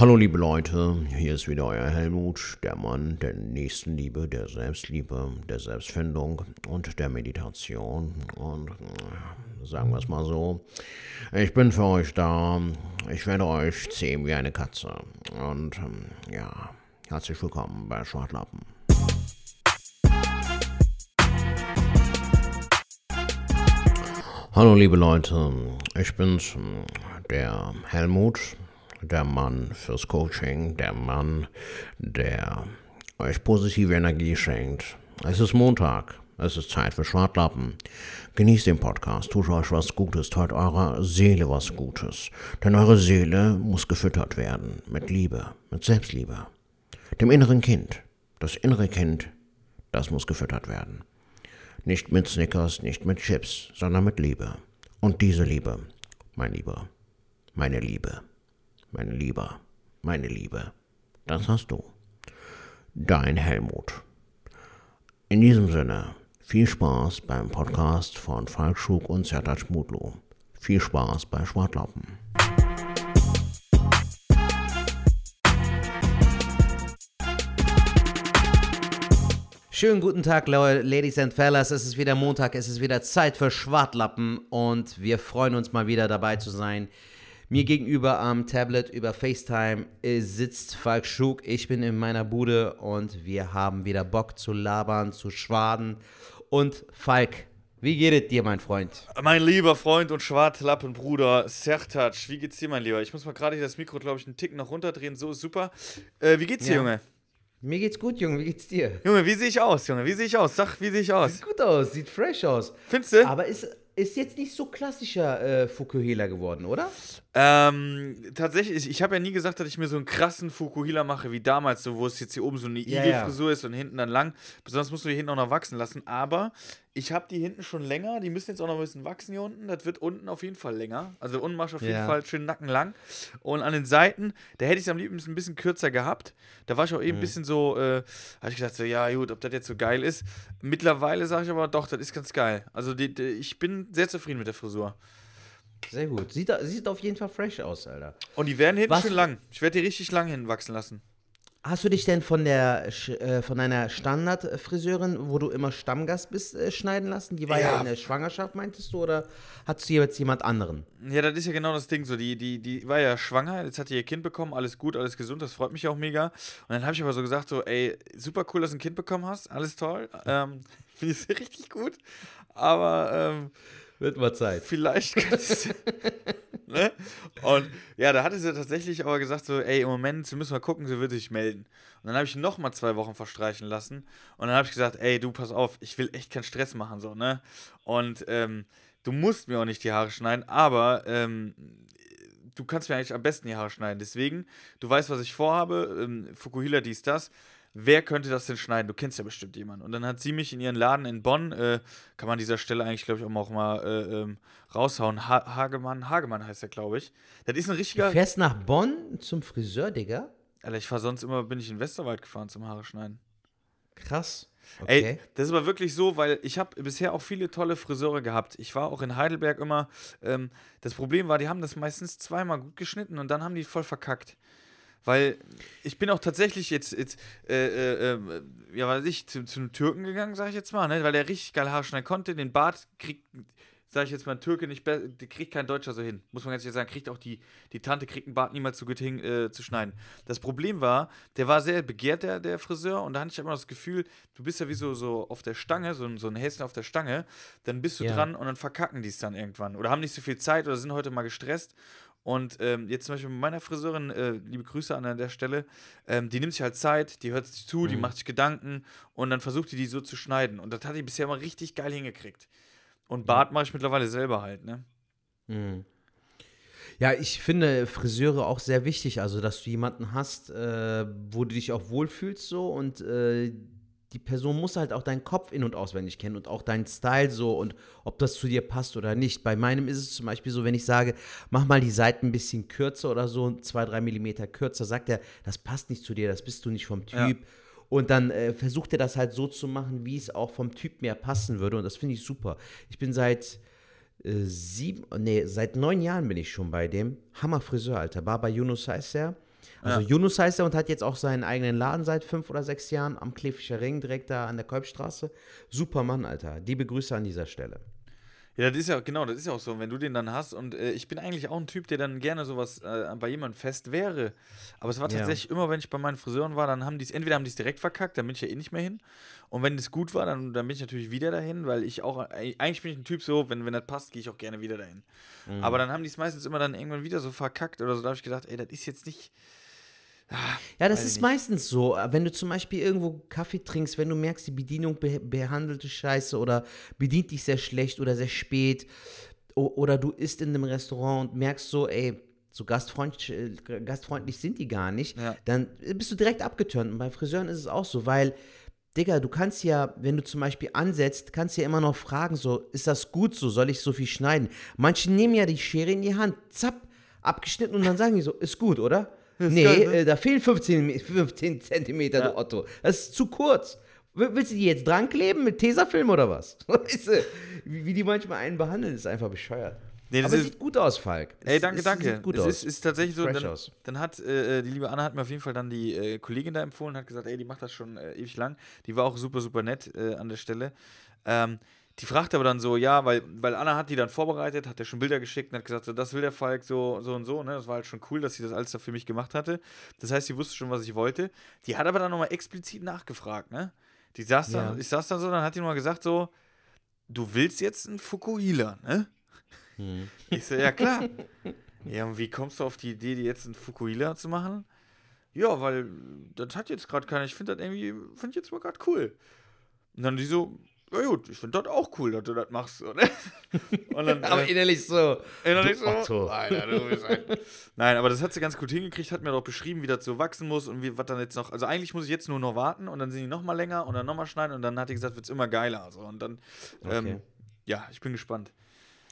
Hallo liebe Leute, hier ist wieder euer Helmut, der Mann der Nächstenliebe, der Selbstliebe, der Selbstfindung und der Meditation. Und äh, sagen wir es mal so, ich bin für euch da, ich werde euch zähmen wie eine Katze. Und ähm, ja, herzlich willkommen bei Schwartlappen. Hallo liebe Leute, ich bin's, der Helmut, der Mann fürs Coaching, der Mann, der euch positive Energie schenkt. Es ist Montag, es ist Zeit für Schwartlappen. Genießt den Podcast, tut euch was Gutes, tut eurer Seele was Gutes. Denn eure Seele muss gefüttert werden mit Liebe, mit Selbstliebe. Dem inneren Kind. Das innere Kind, das muss gefüttert werden. Nicht mit Snickers, nicht mit Chips, sondern mit Liebe. Und diese Liebe, mein Lieber, meine Liebe, mein Lieber, meine Liebe, das hast du. Dein Helmut. In diesem Sinne, viel Spaß beim Podcast von Falk Schug und Sertac Mutlu. Viel Spaß bei Schwartlappen. Schönen guten Tag, Ladies and Fellas. Es ist wieder Montag, es ist wieder Zeit für Schwartlappen und wir freuen uns mal wieder dabei zu sein. Mir gegenüber am Tablet über FaceTime sitzt Falk Schug. Ich bin in meiner Bude und wir haben wieder Bock zu labern, zu schwaden. Und Falk, wie geht es dir, mein Freund? Mein lieber Freund und Schwartlappenbruder Sertac, wie geht's dir, mein Lieber? Ich muss mal gerade das Mikro, glaube ich, einen Tick noch runterdrehen. So ist super. Äh, wie geht's dir, ja. Junge? Mir geht's gut, Junge. Wie geht's dir? Junge, wie sehe ich aus, Junge? Wie sehe ich aus? Sag, wie sehe ich aus? Sieht gut aus, sieht fresh aus. Findest du? Aber ist, ist jetzt nicht so klassischer äh, Fukuhila geworden, oder? Ähm, tatsächlich, ich habe ja nie gesagt, dass ich mir so einen krassen Fukuhila mache wie damals, so, wo es jetzt hier oben so eine ja, Igelfrisur ja. ist und hinten dann lang. Besonders musst du hier hinten auch noch wachsen lassen. Aber ich habe die hinten schon länger. Die müssen jetzt auch noch ein bisschen wachsen hier unten. Das wird unten auf jeden Fall länger. Also unten machst du auf jeden ja. Fall schön nackenlang. Und an den Seiten, da hätte ich es am liebsten ein bisschen kürzer gehabt. Da war ich auch eben mhm. ein bisschen so, äh, habe ich gedacht, so, ja, gut, ob das jetzt so geil ist. Mittlerweile sage ich aber doch, das ist ganz geil. Also die, die, ich bin sehr zufrieden mit der Frisur. Sehr gut. Sieht, sieht auf jeden Fall fresh aus, Alter. Und die werden hinten Was? schön lang. Ich werde die richtig lang hinwachsen lassen. Hast du dich denn von der äh, von deiner Standardfriseurin, wo du immer Stammgast bist, äh, schneiden lassen? Die war ja. ja. in der Schwangerschaft, meintest du, oder hattest du jetzt jemand anderen? Ja, das ist ja genau das Ding so. Die, die, die war ja schwanger, jetzt hat die ihr Kind bekommen, alles gut, alles gesund, das freut mich auch mega. Und dann habe ich aber so gesagt, so, ey, super cool, dass du ein Kind bekommen hast, alles toll. Ähm, Finde ich richtig gut. Aber ähm, wird mal Zeit. Vielleicht kannst du. ne? Und ja, da hatte sie tatsächlich aber gesagt, so, ey, im Moment, sie müssen mal gucken, sie wird sich melden. Und dann habe ich noch mal zwei Wochen verstreichen lassen. Und dann habe ich gesagt, ey, du, pass auf, ich will echt keinen Stress machen, so, ne? Und ähm, du musst mir auch nicht die Haare schneiden, aber ähm, du kannst mir eigentlich am besten die Haare schneiden. Deswegen, du weißt, was ich vorhabe, ähm, Fukuhila dies, das wer könnte das denn schneiden? Du kennst ja bestimmt jemanden. Und dann hat sie mich in ihren Laden in Bonn, äh, kann man an dieser Stelle eigentlich, glaube ich, auch mal äh, ähm, raushauen. Ha Hagemann, Hagemann heißt der, glaube ich. Das ist ein richtiger. Du fährst nach Bonn zum Friseur, Digga? Alter, ich fahre sonst immer, bin ich in Westerwald gefahren zum Haare schneiden. Krass. Okay. Ey, das ist aber wirklich so, weil ich habe bisher auch viele tolle Friseure gehabt. Ich war auch in Heidelberg immer. Ähm, das Problem war, die haben das meistens zweimal gut geschnitten und dann haben die voll verkackt. Weil ich bin auch tatsächlich jetzt, jetzt äh, äh, äh, ja, weiß ich, zu, zu einem Türken gegangen, sag ich jetzt mal, ne? weil der richtig geil Haare schneiden konnte. Den Bart kriegt, sag ich jetzt mal, ein Türke nicht, kriegt kein Deutscher so hin. Muss man ganz ehrlich sagen, kriegt auch die, die Tante, kriegt einen Bart niemals so gut hin äh, zu schneiden. Das Problem war, der war sehr begehrt, der, der Friseur, und da hatte ich immer das Gefühl, du bist ja wie so, so auf der Stange, so, so ein Häschen auf der Stange, dann bist du ja. dran und dann verkacken die es dann irgendwann. Oder haben nicht so viel Zeit oder sind heute mal gestresst und ähm, jetzt zum Beispiel mit meiner Friseurin, äh, liebe Grüße an der Stelle, ähm, die nimmt sich halt Zeit, die hört sich zu, mhm. die macht sich Gedanken und dann versucht die die so zu schneiden. Und das hat die bisher immer richtig geil hingekriegt. Und Bart mhm. mache ich mittlerweile selber halt, ne? Mhm. Ja, ich finde Friseure auch sehr wichtig, also dass du jemanden hast, äh, wo du dich auch wohlfühlst so und äh, die Person muss halt auch deinen Kopf in- und auswendig kennen und auch deinen Style so und ob das zu dir passt oder nicht. Bei meinem ist es zum Beispiel so, wenn ich sage, mach mal die Seiten ein bisschen kürzer oder so, zwei, drei Millimeter kürzer, sagt er, das passt nicht zu dir, das bist du nicht vom Typ. Ja. Und dann äh, versucht er das halt so zu machen, wie es auch vom Typ mehr passen würde. Und das finde ich super. Ich bin seit äh, sieben, nee, seit neun Jahren bin ich schon bei dem. Hammer Friseur, Alter. Baba Yunus heißt er. Also Yunus heißt er und hat jetzt auch seinen eigenen Laden seit fünf oder sechs Jahren am Klefischer Ring, direkt da an der Kolbstraße. Super Mann, Alter. Liebe Grüße an dieser Stelle. Ja, das ist ja, genau, das ist ja auch so, wenn du den dann hast und äh, ich bin eigentlich auch ein Typ, der dann gerne sowas äh, bei jemandem fest wäre. Aber es war Ja. tatsächlich immer, wenn ich bei meinen Friseuren war, dann haben die es, entweder haben die es direkt verkackt, dann bin ich ja eh nicht mehr hin. Und wenn es gut war, dann, dann bin ich natürlich wieder dahin, weil ich auch, äh, eigentlich bin ich ein Typ so, wenn, wenn das passt, gehe ich auch gerne wieder dahin. Mhm. Aber dann haben die es meistens immer dann irgendwann wieder so verkackt oder so, da habe ich gedacht, ey, das ist jetzt nicht. Ja, das ist nicht. meistens so. Wenn du zum Beispiel irgendwo Kaffee trinkst, wenn du merkst, die Bedienung be behandelt dich scheiße oder bedient dich sehr schlecht oder sehr spät oder du isst in einem Restaurant und merkst so, ey, so gastfreundlich, äh, gastfreundlich sind die gar nicht, Ja. dann bist du direkt abgeturnt. Und bei Friseuren ist es auch so, weil, Digga, du kannst ja, wenn du zum Beispiel ansetzt, kannst ja immer noch fragen, so, ist das gut so, soll ich so viel schneiden? Manche nehmen ja die Schere in die Hand, zapp, abgeschnitten und dann sagen die so, ist gut, oder? Nee, geil, ne? äh, da fehlen 15, 15 Zentimeter, Ja. du Otto. Das ist zu kurz. Willst du die jetzt dran kleben mit Tesafilm oder was? Weißt du, wie, die manchmal einen behandeln, ist einfach bescheuert. Nee, das Aber ist- sieht gut aus, Falk. Ey, Es- danke, es danke. Sieht gut es aus. Ist, ist tatsächlich so. Dann, aus. dann hat äh, die liebe Anna hat mir auf jeden Fall dann die äh, Kollegin da empfohlen, hat gesagt, ey, die macht das schon äh, ewig lang. Die war auch super, super nett äh, an der Stelle. Ähm, die fragte aber dann so, ja, weil, weil Anna hat die dann vorbereitet, hat ja schon Bilder geschickt und hat gesagt, so, das will der Falk so, so und so. Ne? Das war halt schon cool, dass sie das alles da für mich gemacht hatte. Das heißt, sie wusste schon, was ich wollte. Die hat aber dann nochmal explizit nachgefragt, ne? Die saß dann, Ja. ich saß dann so, dann hat die nochmal gesagt, so, du willst jetzt einen Fukuhila, ne? Hm. Ich so, ja klar. Ja, und wie kommst du auf die Idee, die jetzt einen Fukuhila zu machen? Ja, weil das hat jetzt gerade keiner. Ich finde das irgendwie, finde ich jetzt mal gerade cool. Und dann die so, ja gut, ich finde das auch cool, dass du das machst. So, ne? Dann, Aber äh, innerlich so. innerlich so, Otto. Alter, du bist ein Nein, aber das hat sie ganz gut hingekriegt, hat mir doch beschrieben, wie das so wachsen muss und wie was dann jetzt noch. Also eigentlich muss ich jetzt nur noch warten und dann sind die noch mal länger und dann noch mal schneiden und dann hat die gesagt, wird es immer geiler. So. Und dann, ähm, Okay. ja, ich bin gespannt.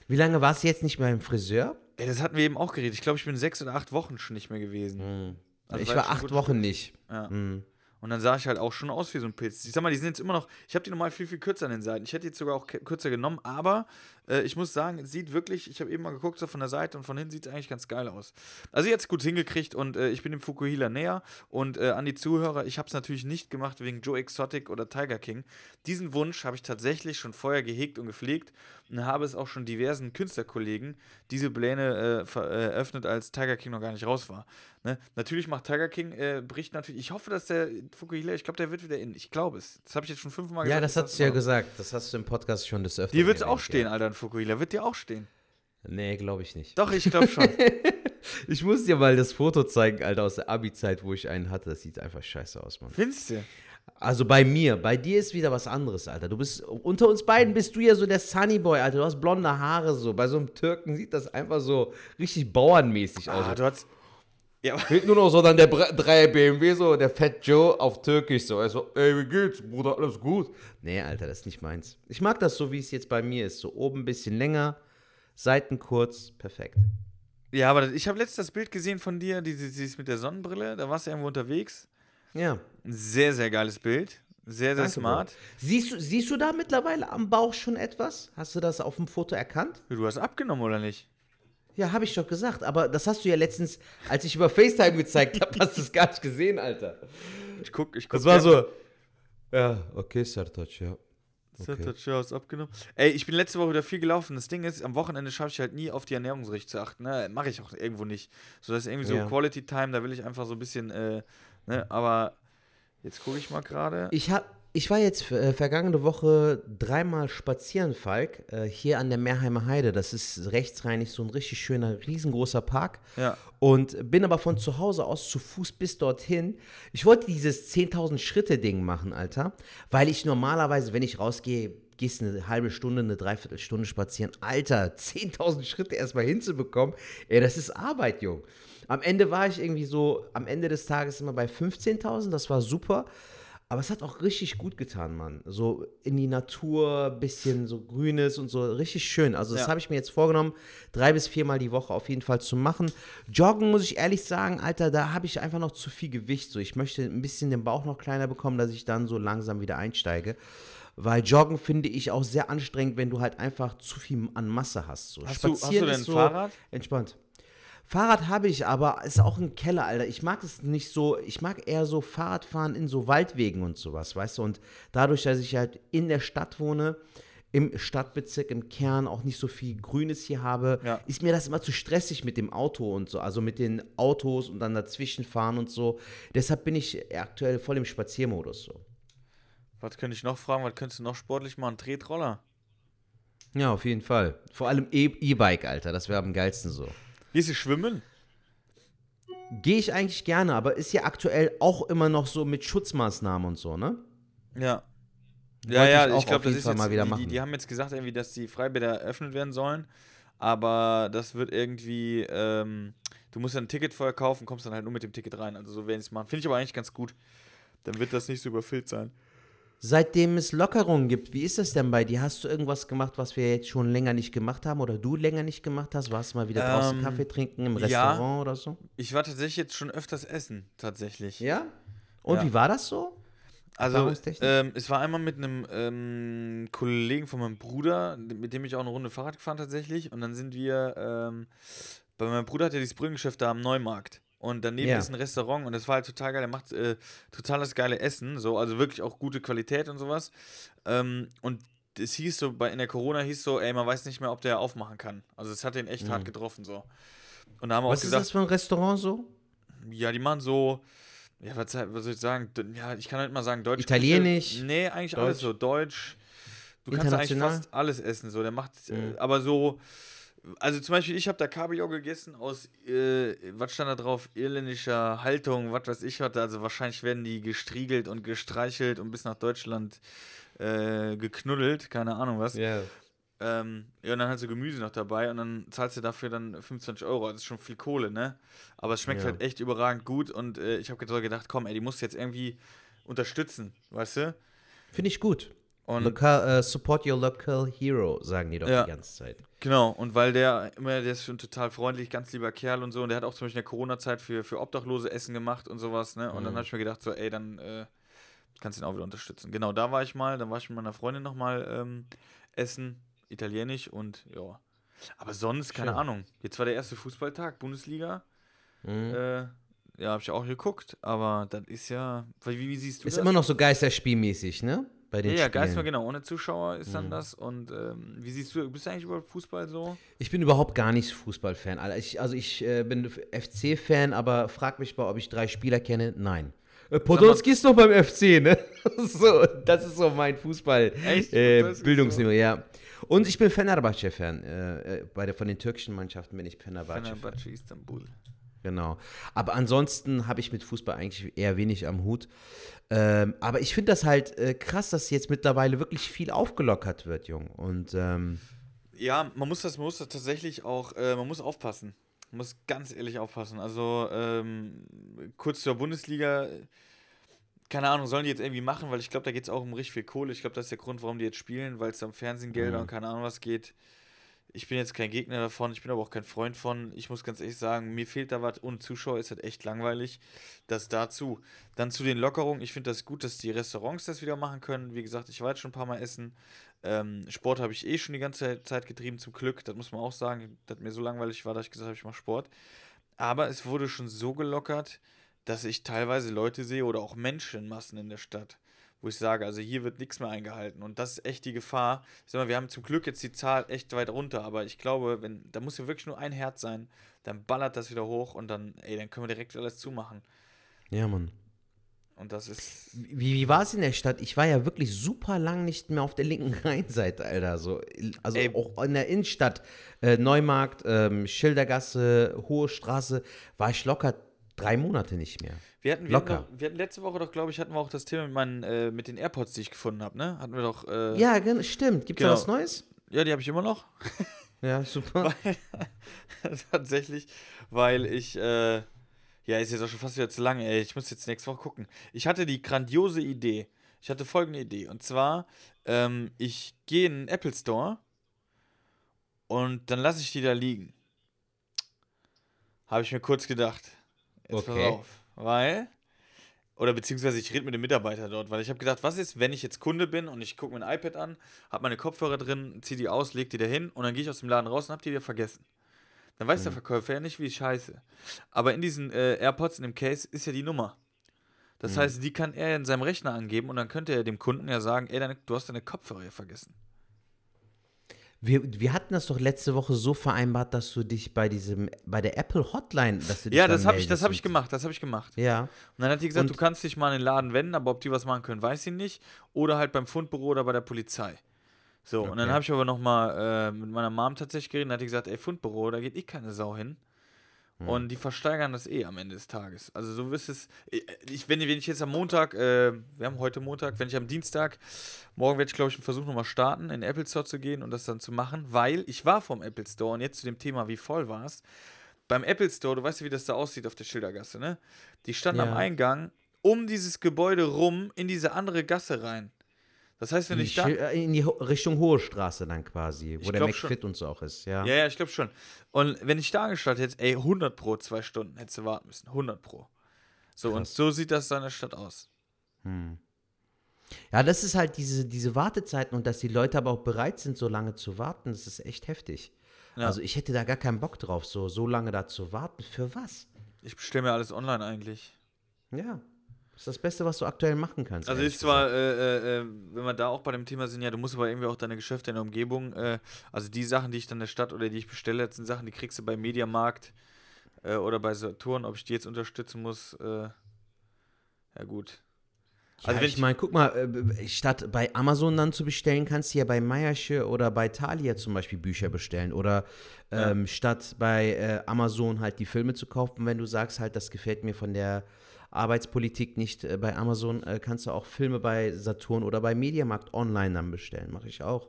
Wie lange warst du jetzt nicht mehr im Friseur? Ey, das hatten wir eben auch geredet. Ich glaube, ich bin sechs oder acht Wochen schon nicht mehr gewesen. Also ich war war acht. Wochen nicht. Ja. Hm. Und dann sah ich halt auch schon aus wie so ein Pilz. Ich sag mal, die sind jetzt immer noch. Ich habe die normal viel, viel kürzer an den Seiten. Ich hätte jetzt sogar auch kürzer genommen, aber äh, ich muss sagen, es sieht wirklich. Ich habe eben mal geguckt, so von der Seite und von hinten sieht es eigentlich ganz geil aus. Also jetzt gut hingekriegt und äh, ich bin dem Fukuhila näher. Und äh, an die Zuhörer, ich habe es natürlich nicht gemacht wegen Joe Exotic oder Tiger King. Diesen Wunsch habe ich tatsächlich schon vorher gehegt und gepflegt und habe es auch schon diversen Künstlerkollegen diese Pläne äh, äh, eröffnet, als Tiger King noch gar nicht raus war. Ne? Natürlich macht Tiger King, äh, bricht natürlich. Ich hoffe, dass der Fukuhila, ich glaube, der wird wieder in. Ich glaube es. Das habe ich jetzt schon fünfmal Ja, gesagt. das hast du ja gesagt. Das hast du im Podcast schon des Öfteren Dir wird es auch stehen, ja. Alter, Fukuhila. Wird dir auch stehen. Nee, glaube ich nicht. Doch, ich glaube schon. Ich muss dir mal das Foto zeigen, Alter, aus der Abi-Zeit, wo ich einen hatte. Das sieht einfach scheiße aus, Mann. Findest du? Also bei mir, bei dir ist wieder was anderes, Alter. Du bist, unter uns beiden bist du ja so der Sunny Boy, Alter. Du hast blonde Haare so. Bei so einem Türken sieht das einfach so richtig bauernmäßig aus. Ah, du hast. Ja, Fehlt nur noch so dann der 3 BMW, so der Fat Joe auf Türkisch so. Also, ey, wie geht's, Bruder, alles gut? Nee, Alter, das ist nicht meins. Ich mag das so, wie es jetzt bei mir ist. So oben ein bisschen länger, Seiten kurz, perfekt. ja, aber ich habe letztens das Bild gesehen von dir, dieses, dieses mit der Sonnenbrille. Da warst du irgendwo unterwegs. Ja. Ein sehr, sehr geiles Bild. Sehr, sehr danke, smart. Bro. Siehst du, siehst du da mittlerweile am Bauch schon etwas? Hast du das auf dem Foto erkannt? Du hast abgenommen, oder nicht? Ja, habe ich doch gesagt. Aber das hast du ja letztens, als ich über FaceTime gezeigt habe, hast du es gar nicht gesehen, Alter. Ich guck, ich guck. Das war so. Ja, okay, Sartoc, ja. Okay. hat ja, hast abgenommen. Ey, ich bin letzte Woche wieder viel gelaufen. Das Ding ist, am Wochenende schaffe ich halt nie auf die Ernährungsricht zu achten. Ne? Mache ich auch irgendwo nicht. So, das ist irgendwie so Ja. Quality Time, da will ich einfach so ein bisschen, äh, ne, aber jetzt gucke ich mal gerade. Ich, hab, ich war jetzt äh, vergangene Woche dreimal spazieren, Falk, äh, hier an der Meerheimer Heide. Das ist rechtsrheinig so ein richtig schöner, riesengroßer Park. Ja. Und bin aber von zu Hause aus zu Fuß bis dorthin. Ich wollte dieses 10.000 Schritte-Ding machen, Alter, weil ich normalerweise, wenn ich rausgehe, gehst eine halbe Stunde, eine Dreiviertelstunde spazieren. Alter, 10.000 Schritte erstmal hinzubekommen, ey, das ist Arbeit, Jung. Am Ende war ich irgendwie so, am Ende des Tages immer bei 15.000, das war super. Aber es hat auch richtig gut getan, Mann. So in die Natur, bisschen so Grünes und so, richtig schön. Also das Ja. habe ich mir jetzt vorgenommen, drei bis viermal die Woche auf jeden Fall zu machen. Joggen, muss ich ehrlich sagen, Alter, da habe ich einfach noch zu viel Gewicht. So, ich möchte ein bisschen den Bauch noch kleiner bekommen, dass ich dann so langsam wieder einsteige. Weil Joggen finde ich auch sehr anstrengend, wenn du halt einfach zu viel an Masse hast. So. Hast du- hast du denn ein so Fahrrad? Entspannt. Fahrrad habe ich, aber ist auch ein Keller, Alter. Ich mag es nicht so, ich mag eher so Fahrradfahren in so Waldwegen und sowas, weißt du? Und dadurch, dass ich halt in der Stadt wohne, im Stadtbezirk, im Kern auch nicht so viel Grünes hier habe, Ja. ist mir das immer zu stressig mit dem Auto und so, also mit den Autos und dann dazwischen fahren und so. Deshalb bin ich aktuell voll im Spaziermodus so. Was könnte ich noch fragen? Was könntest du noch sportlich machen? Tretroller. Ja, auf jeden Fall. Vor allem E-Bike, Alter, das wäre am geilsten so. Gehst du schwimmen? Gehe ich eigentlich gerne, aber ist ja aktuell auch immer noch so mit Schutzmaßnahmen und so, ne? Ja. Wollte Ja, ja, ich ich glaube, das ist Fall jetzt, mal wieder die, die, machen. die haben jetzt gesagt, irgendwie, dass die Freibäder eröffnet werden sollen, aber das wird irgendwie, ähm, du musst dann ein Ticket vorher kaufen, kommst dann halt nur mit dem Ticket rein. Also so werden sie es machen. Finde ich aber eigentlich ganz gut. Dann wird das nicht so überfüllt sein. Seitdem es Lockerungen gibt, wie ist das denn bei dir? Hast du irgendwas gemacht, was wir jetzt schon länger nicht gemacht haben oder du länger nicht gemacht hast? Warst du mal wieder draußen Ähm, Kaffee trinken im ja. Restaurant oder so? Ich war tatsächlich jetzt schon öfters essen, tatsächlich. Ja? Und Ja. wie war das so? Also, ähm, es war einmal mit einem ähm, Kollegen von meinem Bruder, mit dem ich auch eine Runde Fahrrad gefahren tatsächlich. Und dann sind wir, ähm, bei meinem Bruder hat ja dieses Brühengeschäft da am Neumarkt. Und daneben Ja. ist ein Restaurant und das war halt total geil. Er macht äh, total das geile Essen, so, also wirklich auch gute Qualität und sowas. Ähm, und es hieß so, bei, in der Corona hieß so, ey, man weiß nicht mehr, ob der aufmachen kann. Also es hat den echt hart getroffen, so. Und da haben wir Mhm. Was auch ist gesagt, das für ein Restaurant so? ja, die machen so, ja, was, was soll ich sagen? Ja, ich kann halt mal sagen, Deutsch. Italienisch? Nee, eigentlich alles Deutsch? so. Deutsch. Du kannst eigentlich fast alles essen. So, der macht, Mhm. äh, aber so. Also zum Beispiel, ich habe da Kabeljau gegessen aus, äh, was stand da drauf? Irländischer Haltung, was weiß ich was. Also wahrscheinlich werden die gestriegelt und gestreichelt und bis nach Deutschland äh, geknuddelt, keine Ahnung was. Ja. Ähm, ja, und dann halt so Gemüse noch dabei und dann zahlst du dafür dann 25 Euro. Das ist schon viel Kohle, ne? Aber es schmeckt Ja. halt echt überragend gut und äh, ich habe gedacht, komm, ey, die musst du jetzt irgendwie unterstützen, weißt du? Finde ich gut. Und Local, äh, support your local hero, sagen die doch Ja. die ganze Zeit. genau, und weil der immer, der ist schon total freundlich, ganz lieber Kerl und so, und der hat auch zum Beispiel in der Corona-Zeit für, für Obdachlose Essen gemacht und sowas, ne? Und dann habe ich mir gedacht, so, ey, dann äh, kannst du ihn auch wieder unterstützen. Genau, da war ich mal, dann war ich mit meiner Freundin nochmal ähm, essen, italienisch und ja. Aber sonst, keine Schön. Ahnung. Jetzt war der erste Fußballtag, Bundesliga. Mhm. Äh, ja, habe ich auch geguckt, aber das ist ja. Wie, wie siehst du Ist das? immer noch so geisterspielmäßig, ne? Bei den ja, ja, Spielen. Geist genau. Ohne Zuschauer ist dann das. Und ähm, wie siehst du, bist du eigentlich über Fußball so? Ich bin überhaupt gar nicht Fußballfan. Alter. Ich, also ich äh, bin FC-Fan, aber frag mich mal, ob ich drei Spieler kenne. Nein. Äh, Podolski ist doch beim FC, ne? so, das ist so mein Fußball. Echt? Äh, Bildungsniveau, ja. Und ich bin Fenerbahce-Fan. Äh, äh, bei der, von den türkischen Mannschaften bin ich Fenerbahce-Fan. Fenerbahce Istanbul. Genau. Aber ansonsten habe ich mit Fußball eigentlich eher wenig am Hut. Ähm, aber ich finde das halt äh, krass, dass jetzt mittlerweile wirklich viel aufgelockert wird, Jung. Und ähm, Ja, man muss das, man muss das tatsächlich auch, äh, man muss aufpassen. Man muss ganz ehrlich aufpassen. Also, ähm, kurz zur Bundesliga, keine Ahnung, sollen die jetzt irgendwie machen, weil ich glaube, da geht es auch um richtig viel Kohle. Ich glaube, das ist der Grund, warum die jetzt spielen, weil es um Fernsehgelder Mhm. und keine Ahnung was geht. Ich bin jetzt kein Gegner davon, ich bin aber auch kein Freund von. Ich muss ganz ehrlich sagen, mir fehlt da was. Ohne Zuschauer ist halt echt langweilig. Das dazu. Dann zu den Lockerungen. Ich finde das gut, dass die Restaurants das wieder machen können. Wie gesagt, ich war jetzt schon ein paar Mal essen. Ähm, Sport habe ich eh schon die ganze Zeit getrieben, zum Glück. Das muss man auch sagen, dass mir so langweilig war, dass ich gesagt habe, ich mache Sport. Aber es wurde schon so gelockert, dass ich teilweise Leute sehe oder auch Menschenmassen in der Stadt, wo ich sage, also hier wird nichts mehr eingehalten. Und das ist echt die Gefahr. Ich sag mal, wir haben zum Glück jetzt die Zahl echt weit runter, aber ich glaube, wenn, da muss ja wirklich nur ein Herz sein, dann ballert das wieder hoch und dann, ey, dann können wir direkt alles zumachen. ja, Mann. Und das ist. Wie, wie war es in der Stadt? Ich war ja wirklich super lang nicht mehr auf der linken Rheinseite, Alter. So, also Ey. auch in der Innenstadt, äh, Neumarkt, ähm, Schildergasse, Hohe Straße, war ich locker drei Monate nicht mehr. Wir hatten, wir, Locker. hatten, noch, wir hatten letzte Woche doch, glaube ich, hatten wir auch das Thema mit, meinen, äh, mit den AirPods, die ich gefunden habe, ne? Hatten wir doch. Äh, Ja, gen- stimmt. Gibt es Genau. da was Neues? ja, die habe ich immer noch. Ja, super. Tatsächlich, weil ich, äh, ja, ist jetzt auch schon fast wieder zu lange, ey. Ich muss jetzt nächste Woche gucken. Ich hatte die grandiose Idee. Ich hatte folgende Idee. Und zwar, ähm, ich gehe in den Apple Store und dann lasse ich die da liegen. Habe ich mir kurz gedacht. Jetzt pass Okay. auf. Weil, oder beziehungsweise ich rede mit dem Mitarbeiter dort, weil ich habe gedacht, was ist, wenn ich jetzt Kunde bin und ich gucke mir ein iPad an, habe meine Kopfhörer drin, ziehe die aus, leg die da hin und dann gehe ich aus dem Laden raus und habe die wieder vergessen. Dann weiß der Verkäufer ja nicht, wie scheiße. Aber in diesen äh, AirPods, in dem Case, ist ja die Nummer. Das heißt, die kann er in seinem Rechner angeben und dann könnte er dem Kunden ja sagen, ey, deine, du hast deine Kopfhörer hier vergessen. Wir, wir hatten das doch letzte Woche so vereinbart, dass du dich bei diesem, bei der Apple Hotline, dass du dich Ja, das habe ich, das habe ich gemacht, das habe ich gemacht. Ja. Und dann hat die gesagt, Und- du kannst dich mal in den Laden wenden, aber ob die was machen können, weiß sie nicht. Oder halt beim Fundbüro oder bei der Polizei. So, und dann Okay. habe ich aber nochmal äh, mit meiner Mom tatsächlich geredet und hat die gesagt, ey, Fundbüro, da geht eh keine Sau hin. Hm. Und die versteigern das eh am Ende des Tages. Also so wirst es. Ich, wenn, wenn ich jetzt am Montag, äh, wir haben heute Montag, wenn ich am Dienstag, morgen werde ich, glaube ich, einen Versuch nochmal starten, in den Apple Store zu gehen und das dann zu machen, weil ich war vom Apple Store und jetzt zu dem Thema, wie voll war es. Beim Apple Store, du weißt ja, wie das da aussieht auf der Schildergasse, ne? Die standen am Ja. Eingang um dieses Gebäude rum in diese andere Gasse rein. Das heißt, wenn In ich da. Äh, in die Richtung Hohe Straße dann quasi, wo der McFit und so auch ist, ja. Ja, ja, ich glaube schon. Und wenn ich da angestartet hätte, ey, 100 pro, zwei Stunden hättest du warten müssen. 100 pro. So, und Krass. so sieht das da in der Stadt aus. Ja, das ist halt diese, diese Wartezeiten und dass die Leute aber auch bereit sind, so lange zu warten, das ist echt heftig. Ja. Also ich hätte da gar keinen Bock drauf, so, so lange da zu warten. Für was? Ich bestelle mir alles online eigentlich. Ja. Das ist das Beste, was du aktuell machen kannst. Also ist zwar, äh, äh, äh, wenn wir da auch bei dem Thema sind, ja, du musst aber irgendwie auch deine Geschäfte in der Umgebung, äh, also die Sachen, die ich dann in der Stadt oder die ich bestelle, das sind Sachen, die kriegst du bei Mediamarkt äh, oder bei Saturn, ob ich die jetzt unterstützen muss, äh, ja gut. Ja, Also wenn ich meine, guck mal, äh, statt bei Amazon dann zu bestellen, kannst du ja bei Meiersche oder bei Thalia zum Beispiel Bücher bestellen. Oder Ja. ähm, statt bei äh, Amazon halt die Filme zu kaufen, wenn du sagst halt, das gefällt mir von der Arbeitspolitik nicht äh, bei Amazon, äh, kannst du auch Filme bei Saturn oder bei Mediamarkt online dann bestellen. Mache ich auch.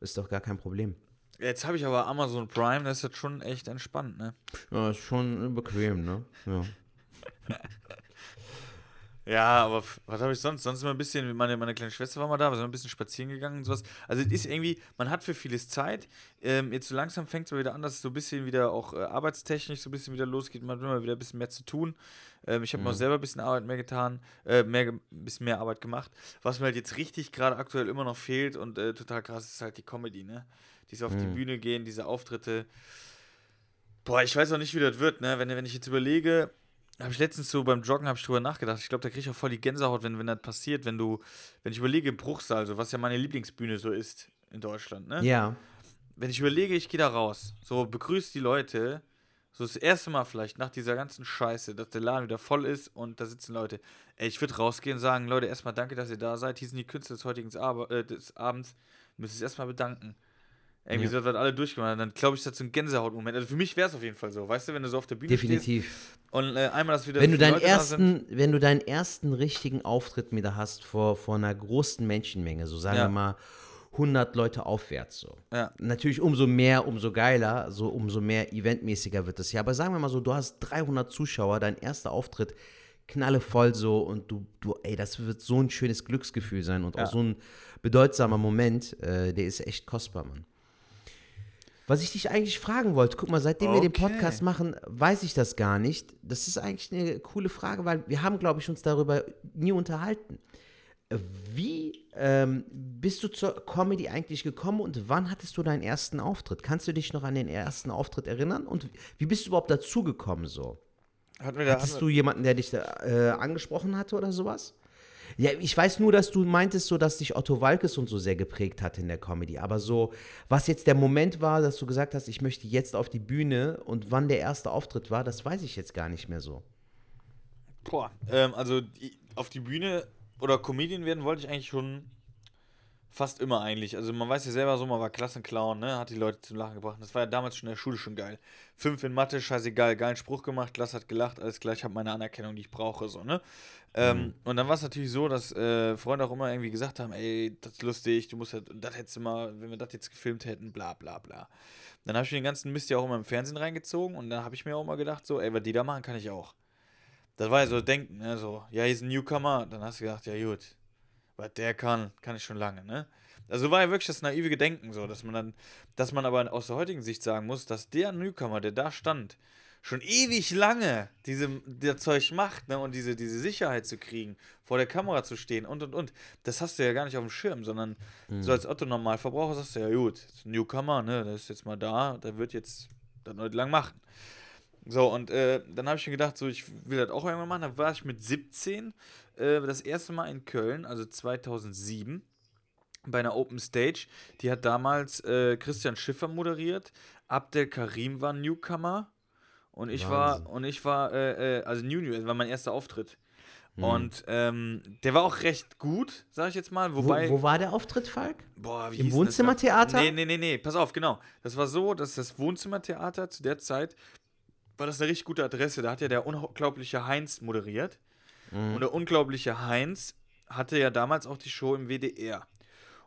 Ist doch gar kein Problem. Jetzt habe ich aber Amazon Prime, das ist jetzt schon echt entspannt, ne? Ja, ist schon bequem, ne? Ja. Ja, aber was habe ich sonst? Sonst immer ein bisschen, meine, meine kleine Schwester war mal da, wir sind ein bisschen spazieren gegangen und sowas. Also es ist irgendwie, man hat für vieles Zeit. Ähm, jetzt so langsam fängt es mal wieder an, dass es so ein bisschen wieder auch äh, arbeitstechnisch so ein bisschen wieder losgeht. Man hat immer wieder ein bisschen mehr zu tun. Ähm, ich habe mir auch selber ein bisschen Arbeit mehr getan, äh, mehr, ein bisschen mehr Arbeit gemacht. Was mir halt jetzt richtig gerade aktuell immer noch fehlt und äh, total krass ist halt die Comedy, ne? Diese auf die Bühne gehen, diese Auftritte. Boah, ich weiß auch nicht, wie das wird, ne? Wenn, wenn ich jetzt überlege, habe ich letztens so beim Joggen habe ich drüber nachgedacht. Ich glaube, da kriege ich auch voll die Gänsehaut, wenn, wenn das passiert, wenn du, wenn ich überlege, Bruchsal, so was ja meine Lieblingsbühne so ist in Deutschland, ne? ja. Wenn ich überlege, ich gehe da raus, so begrüße die Leute, so das erste Mal vielleicht nach dieser ganzen Scheiße, dass der Laden wieder voll ist und da sitzen Leute. Ey, ich würde rausgehen und sagen, Leute, erstmal danke, dass ihr da seid. Hier sind die Künstler des heutigen Ab äh, des Abends. Müsst es erstmal bedanken. Irgendwie Ja. so wird alle durchgemacht. Dann glaube ich, das ist so ein Gänsehautmoment. Also für mich wäre es auf jeden Fall so. Weißt du, wenn du so auf der Bühne stehst Definitiv. und äh, einmal das wieder Wenn du, deinen Leute ersten, wenn du deinen ersten richtigen Auftritt wieder hast vor, vor einer großen Menschenmenge, so sagen Ja. wir mal 100 Leute aufwärts so. Ja. Natürlich umso mehr, umso geiler, so umso mehr eventmäßiger wird es ja. Aber sagen wir mal so, du hast 300 Zuschauer, dein erster Auftritt, knalle voll so und du, du, ey, das wird so ein schönes Glücksgefühl sein und Ja. auch so ein bedeutsamer Moment, äh, der ist echt kostbar, Mann. Was ich dich eigentlich fragen wollte, guck mal, seitdem wir den Okay. Podcast machen, weiß ich das gar nicht. Das ist eigentlich eine coole Frage, weil wir haben, glaube ich, uns darüber nie unterhalten. Wie ähm, bist du zur Comedy eigentlich gekommen und wann hattest du deinen ersten Auftritt? Kannst du dich noch an den ersten Auftritt erinnern? Und wie bist du überhaupt dazugekommen so? Hatten wir da, Hattest du jemanden, der dich da, äh, angesprochen hatte oder sowas? Ja, ich weiß nur, dass du meintest, so, dass dich Otto Walkes und so sehr geprägt hat in der Comedy. Aber so, was jetzt der Moment war, dass du gesagt hast, ich möchte jetzt auf die Bühne und wann der erste Auftritt war, das weiß ich jetzt gar nicht mehr so. Boah, ähm, also die, auf die Bühne oder Comedian werden wollte ich eigentlich schon fast immer eigentlich. Also man weiß ja selber so, man war Klassenclown, ne? Hat die Leute zum Lachen gebracht. Das war ja damals schon in der Schule schon geil. Fünf in Mathe, scheißegal, geilen Spruch gemacht, Klasse hat gelacht, alles klar, ich habe meine Anerkennung, die ich brauche, so, ne? Ähm, und dann war es natürlich so, dass äh, Freunde auch immer irgendwie gesagt haben, ey, das ist lustig, du musst halt, das hättest du mal, wenn wir das jetzt gefilmt hätten, bla bla bla. Dann habe ich den ganzen Mist ja auch immer im Fernsehen reingezogen und dann habe ich mir auch mal gedacht, so, ey, was die da machen, kann ich auch. Das war ja so Denken, ne? So, ja, hier ist ein Newcomer. Dann hast du gedacht, ja, gut, was der kann, kann ich schon lange, ne? Also war ja wirklich das naive Gedenken so, dass man dann, dass man aber aus der heutigen Sicht sagen muss, dass der Newcomer, der da stand, schon ewig lange diese, der Zeug macht, ne, und diese, diese Sicherheit zu kriegen, vor der Kamera zu stehen und und und. Das hast du ja gar nicht auf dem Schirm, sondern so als Otto Normalverbraucher sagst du ja, gut, Newcomer, ne, der ist jetzt mal da, der wird jetzt dann heute lang machen. So, und äh, dann habe ich mir gedacht, so, ich will das auch irgendwann machen. Dann war ich mit 17 äh, das erste Mal in Köln, also 2007, bei einer Open Stage. Die hat damals äh, Christian Schiffer moderiert. Abdel Karim war Newcomer. Und ich Wahnsinn. war, und ich war, äh, äh, also New New, war mein erster Auftritt. Mhm. Und ähm, der war auch recht gut, sag ich jetzt mal. Wo, Wobei, wo war der Auftritt, Falk? boah, wie Im? Wohnzimmertheater? Nee, nee, nee, nee, pass auf, genau. Das war so, dass das Wohnzimmertheater zu der Zeit war das eine richtig gute Adresse. Da hat ja der unglaubliche Heinz moderiert. Mhm. Und der unglaubliche Heinz hatte ja damals auch die Show im WDR.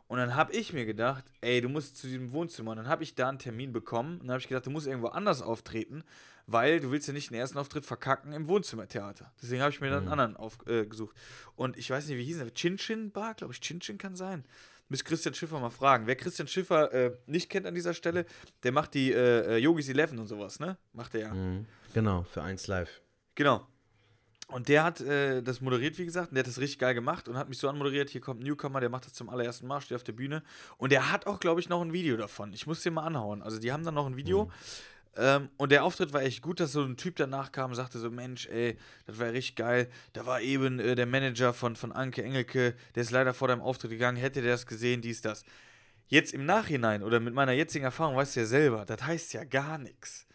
Und dann habe ich mir gedacht, ey, du musst zu diesem Wohnzimmer. Und dann habe ich da einen Termin bekommen. Und dann habe ich gedacht, du musst irgendwo anders auftreten, weil du willst ja nicht den ersten Auftritt verkacken im Wohnzimmertheater. Deswegen habe ich mir dann einen anderen aufgesucht. Äh, und ich weiß nicht, wie hieß der? Chin Chin Bar, glaube ich. Chin Chin kann sein. Müsst Christian Schiffer mal fragen. Wer Christian Schiffer äh, nicht kennt an dieser Stelle, der macht die äh, äh, Yogis 11 und sowas, ne? Macht er ja. Mhm. Genau, für 1 Live. Genau. Und der hat äh, das moderiert, wie gesagt, und der hat das richtig geil gemacht und hat mich so anmoderiert. Hier kommt ein Newcomer, der macht das zum allerersten Mal, steht auf der Bühne. Und der hat auch, glaube ich, noch ein Video davon. Ich muss den mal anhauen. Also, die haben dann noch ein Video. Ähm, und der Auftritt war echt gut, dass so ein Typ danach kam und sagte so: Mensch, ey, das war ja richtig geil. Da war eben äh, der Manager von, von Anke Engelke, der ist leider vor deinem Auftritt gegangen. Hätte der das gesehen, dies, das. Jetzt im Nachhinein oder mit meiner jetzigen Erfahrung weißt du ja selber, das heißt ja gar nichts.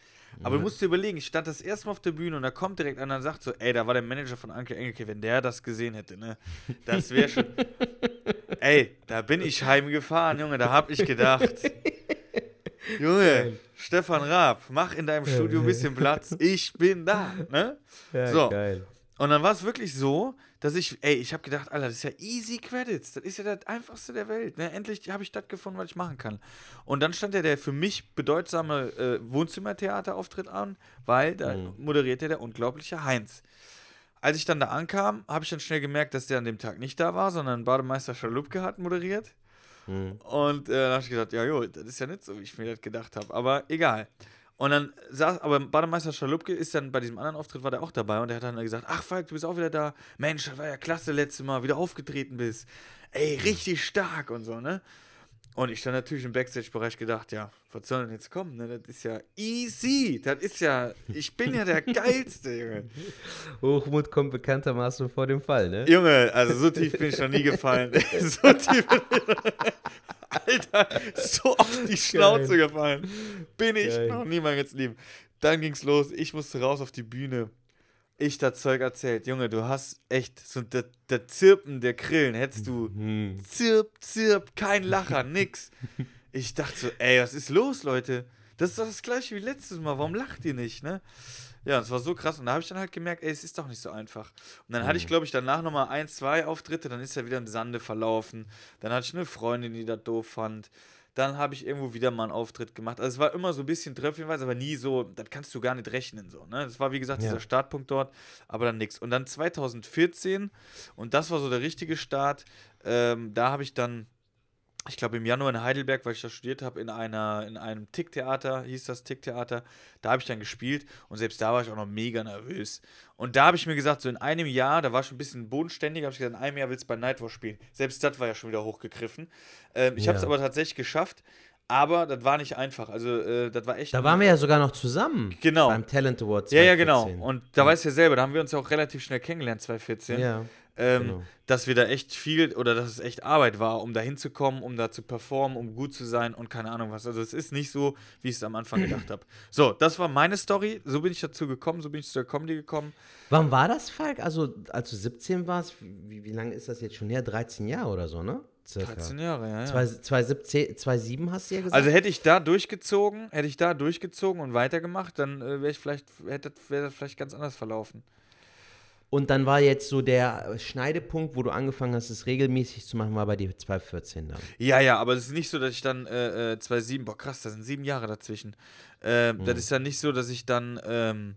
Aber du musst dir überlegen, ich stand das erste Mal auf der Bühne und da kommt direkt einer und sagt so, ey, da war der Manager von Anke Engelke, wenn der das gesehen hätte, ne, das wäre schon, ey, da bin ich heimgefahren, Junge, da hab ich gedacht, Junge, Stefan Raab, mach in deinem Studio ein bisschen Platz, ich bin da, ne? Ja, So. geil. Und dann war es wirklich so, dass ich, ey, ich habe gedacht, Alter, das ist ja easy Credits. Das ist ja das einfachste der Welt. Ne? Endlich habe ich das gefunden, was ich machen kann. Und dann stand ja der für mich bedeutsame äh, Wohnzimmertheaterauftritt an, weil da moderierte der unglaubliche Heinz. Als ich dann da ankam, habe ich dann schnell gemerkt, dass der an dem Tag nicht da war, sondern Bademeister Schalupke hat moderiert. Mhm. Und äh, dann habe ich gedacht, ja, jo, das ist ja nicht so, wie ich mir das gedacht habe. Aber egal. Und dann saß, aber Bademeister Schalupke ist dann bei diesem anderen Auftritt war der auch dabei und der hat dann gesagt, ach Falk, du bist auch wieder da. Mensch, das war ja klasse letztes Mal, wie du aufgetreten bist. Ey, richtig stark und so, ne? Und ich dann natürlich im Backstage-Bereich gedacht, ja, was soll denn jetzt kommen? Ne? Das ist ja easy. Das ist ja, ich bin ja der Geilste, Junge. Hochmut kommt bekanntermaßen vor dem Fall, ne? Junge, also so tief bin ich noch nie gefallen. so tief. Alter, so auf die Schnauze gefallen. Bin ich Geil. noch nie mein ganzes Leben. Dann ging's los. Ich musste raus auf die Bühne. Ich das Zeug erzählt. Junge, du hast echt so das das Zirpen der Krillen. Hättest du Hm. zirp, zirp, kein Lacher, nix. Ich dachte so, ey, was ist los, Leute? Das ist doch das gleiche wie letztes Mal. Warum lacht ihr nicht, ne? Ja, das war so krass. Und da habe ich dann halt gemerkt, ey, es ist doch nicht so einfach. Und dann hatte ich, glaube ich, danach nochmal ein, zwei Auftritte. Dann ist er wieder im Sande verlaufen. Dann hatte ich eine Freundin, die das doof fand. Dann habe ich irgendwo wieder mal einen Auftritt gemacht. Also es war immer so ein bisschen tröpfchenweise, aber nie so, das kannst du gar nicht rechnen. So, ne? Das war, wie gesagt, Ja. dieser Startpunkt dort, aber dann nix. Und dann 2014, und das war so der richtige Start, ähm, da habe ich dann ich glaube im Januar in Heidelberg, weil ich da studiert habe, in einer in einem Ticktheater, hieß das Ticktheater, da habe ich dann gespielt und selbst da war ich auch noch mega nervös. Und da habe ich mir gesagt, so in einem Jahr, da war ich schon ein bisschen bodenständiger, habe ich gesagt, in einem Jahr willst du bei Nightwatch spielen. Selbst das war ja schon wieder hochgegriffen. Ähm, ich habe es Ja. aber tatsächlich geschafft, aber das war nicht einfach. Also äh, das war echt Da waren wir ja sogar noch zusammen. Genau. Beim Talent Award ja, ja, genau. 2014. Und da weißt du ja selber, da haben wir uns ja auch relativ schnell kennengelernt, 2014 Ja. Ähm, Genau. dass wir da echt viel oder dass es echt Arbeit war, um da hinzukommen, um da zu performen, um gut zu sein und keine Ahnung was. Also es ist nicht so, wie ich es am Anfang gedacht habe. So, das war meine Story. So bin ich dazu gekommen, so bin ich zu der Comedy gekommen. Wann war das, Falk? Also, als du 17 warst, wie, wie lange ist das jetzt schon her? 13 Jahre oder so, ne? Circa. 13 Jahre, ja. ja. 2017, 2007 hast du ja gesagt. Also hätte ich da durchgezogen, hätte ich da durchgezogen und weitergemacht, dann äh, wäre ich vielleicht, hätte wäre das vielleicht ganz anders verlaufen. Und dann war jetzt so der Schneidepunkt, wo du angefangen hast, es regelmäßig zu machen, war bei dir 2014 dann. Ja, ja, aber es ist nicht so, dass ich dann äh, äh, 2007, boah krass, da sind sieben Jahre dazwischen. Äh, Mhm. Das ist ja nicht so, dass ich dann, ähm,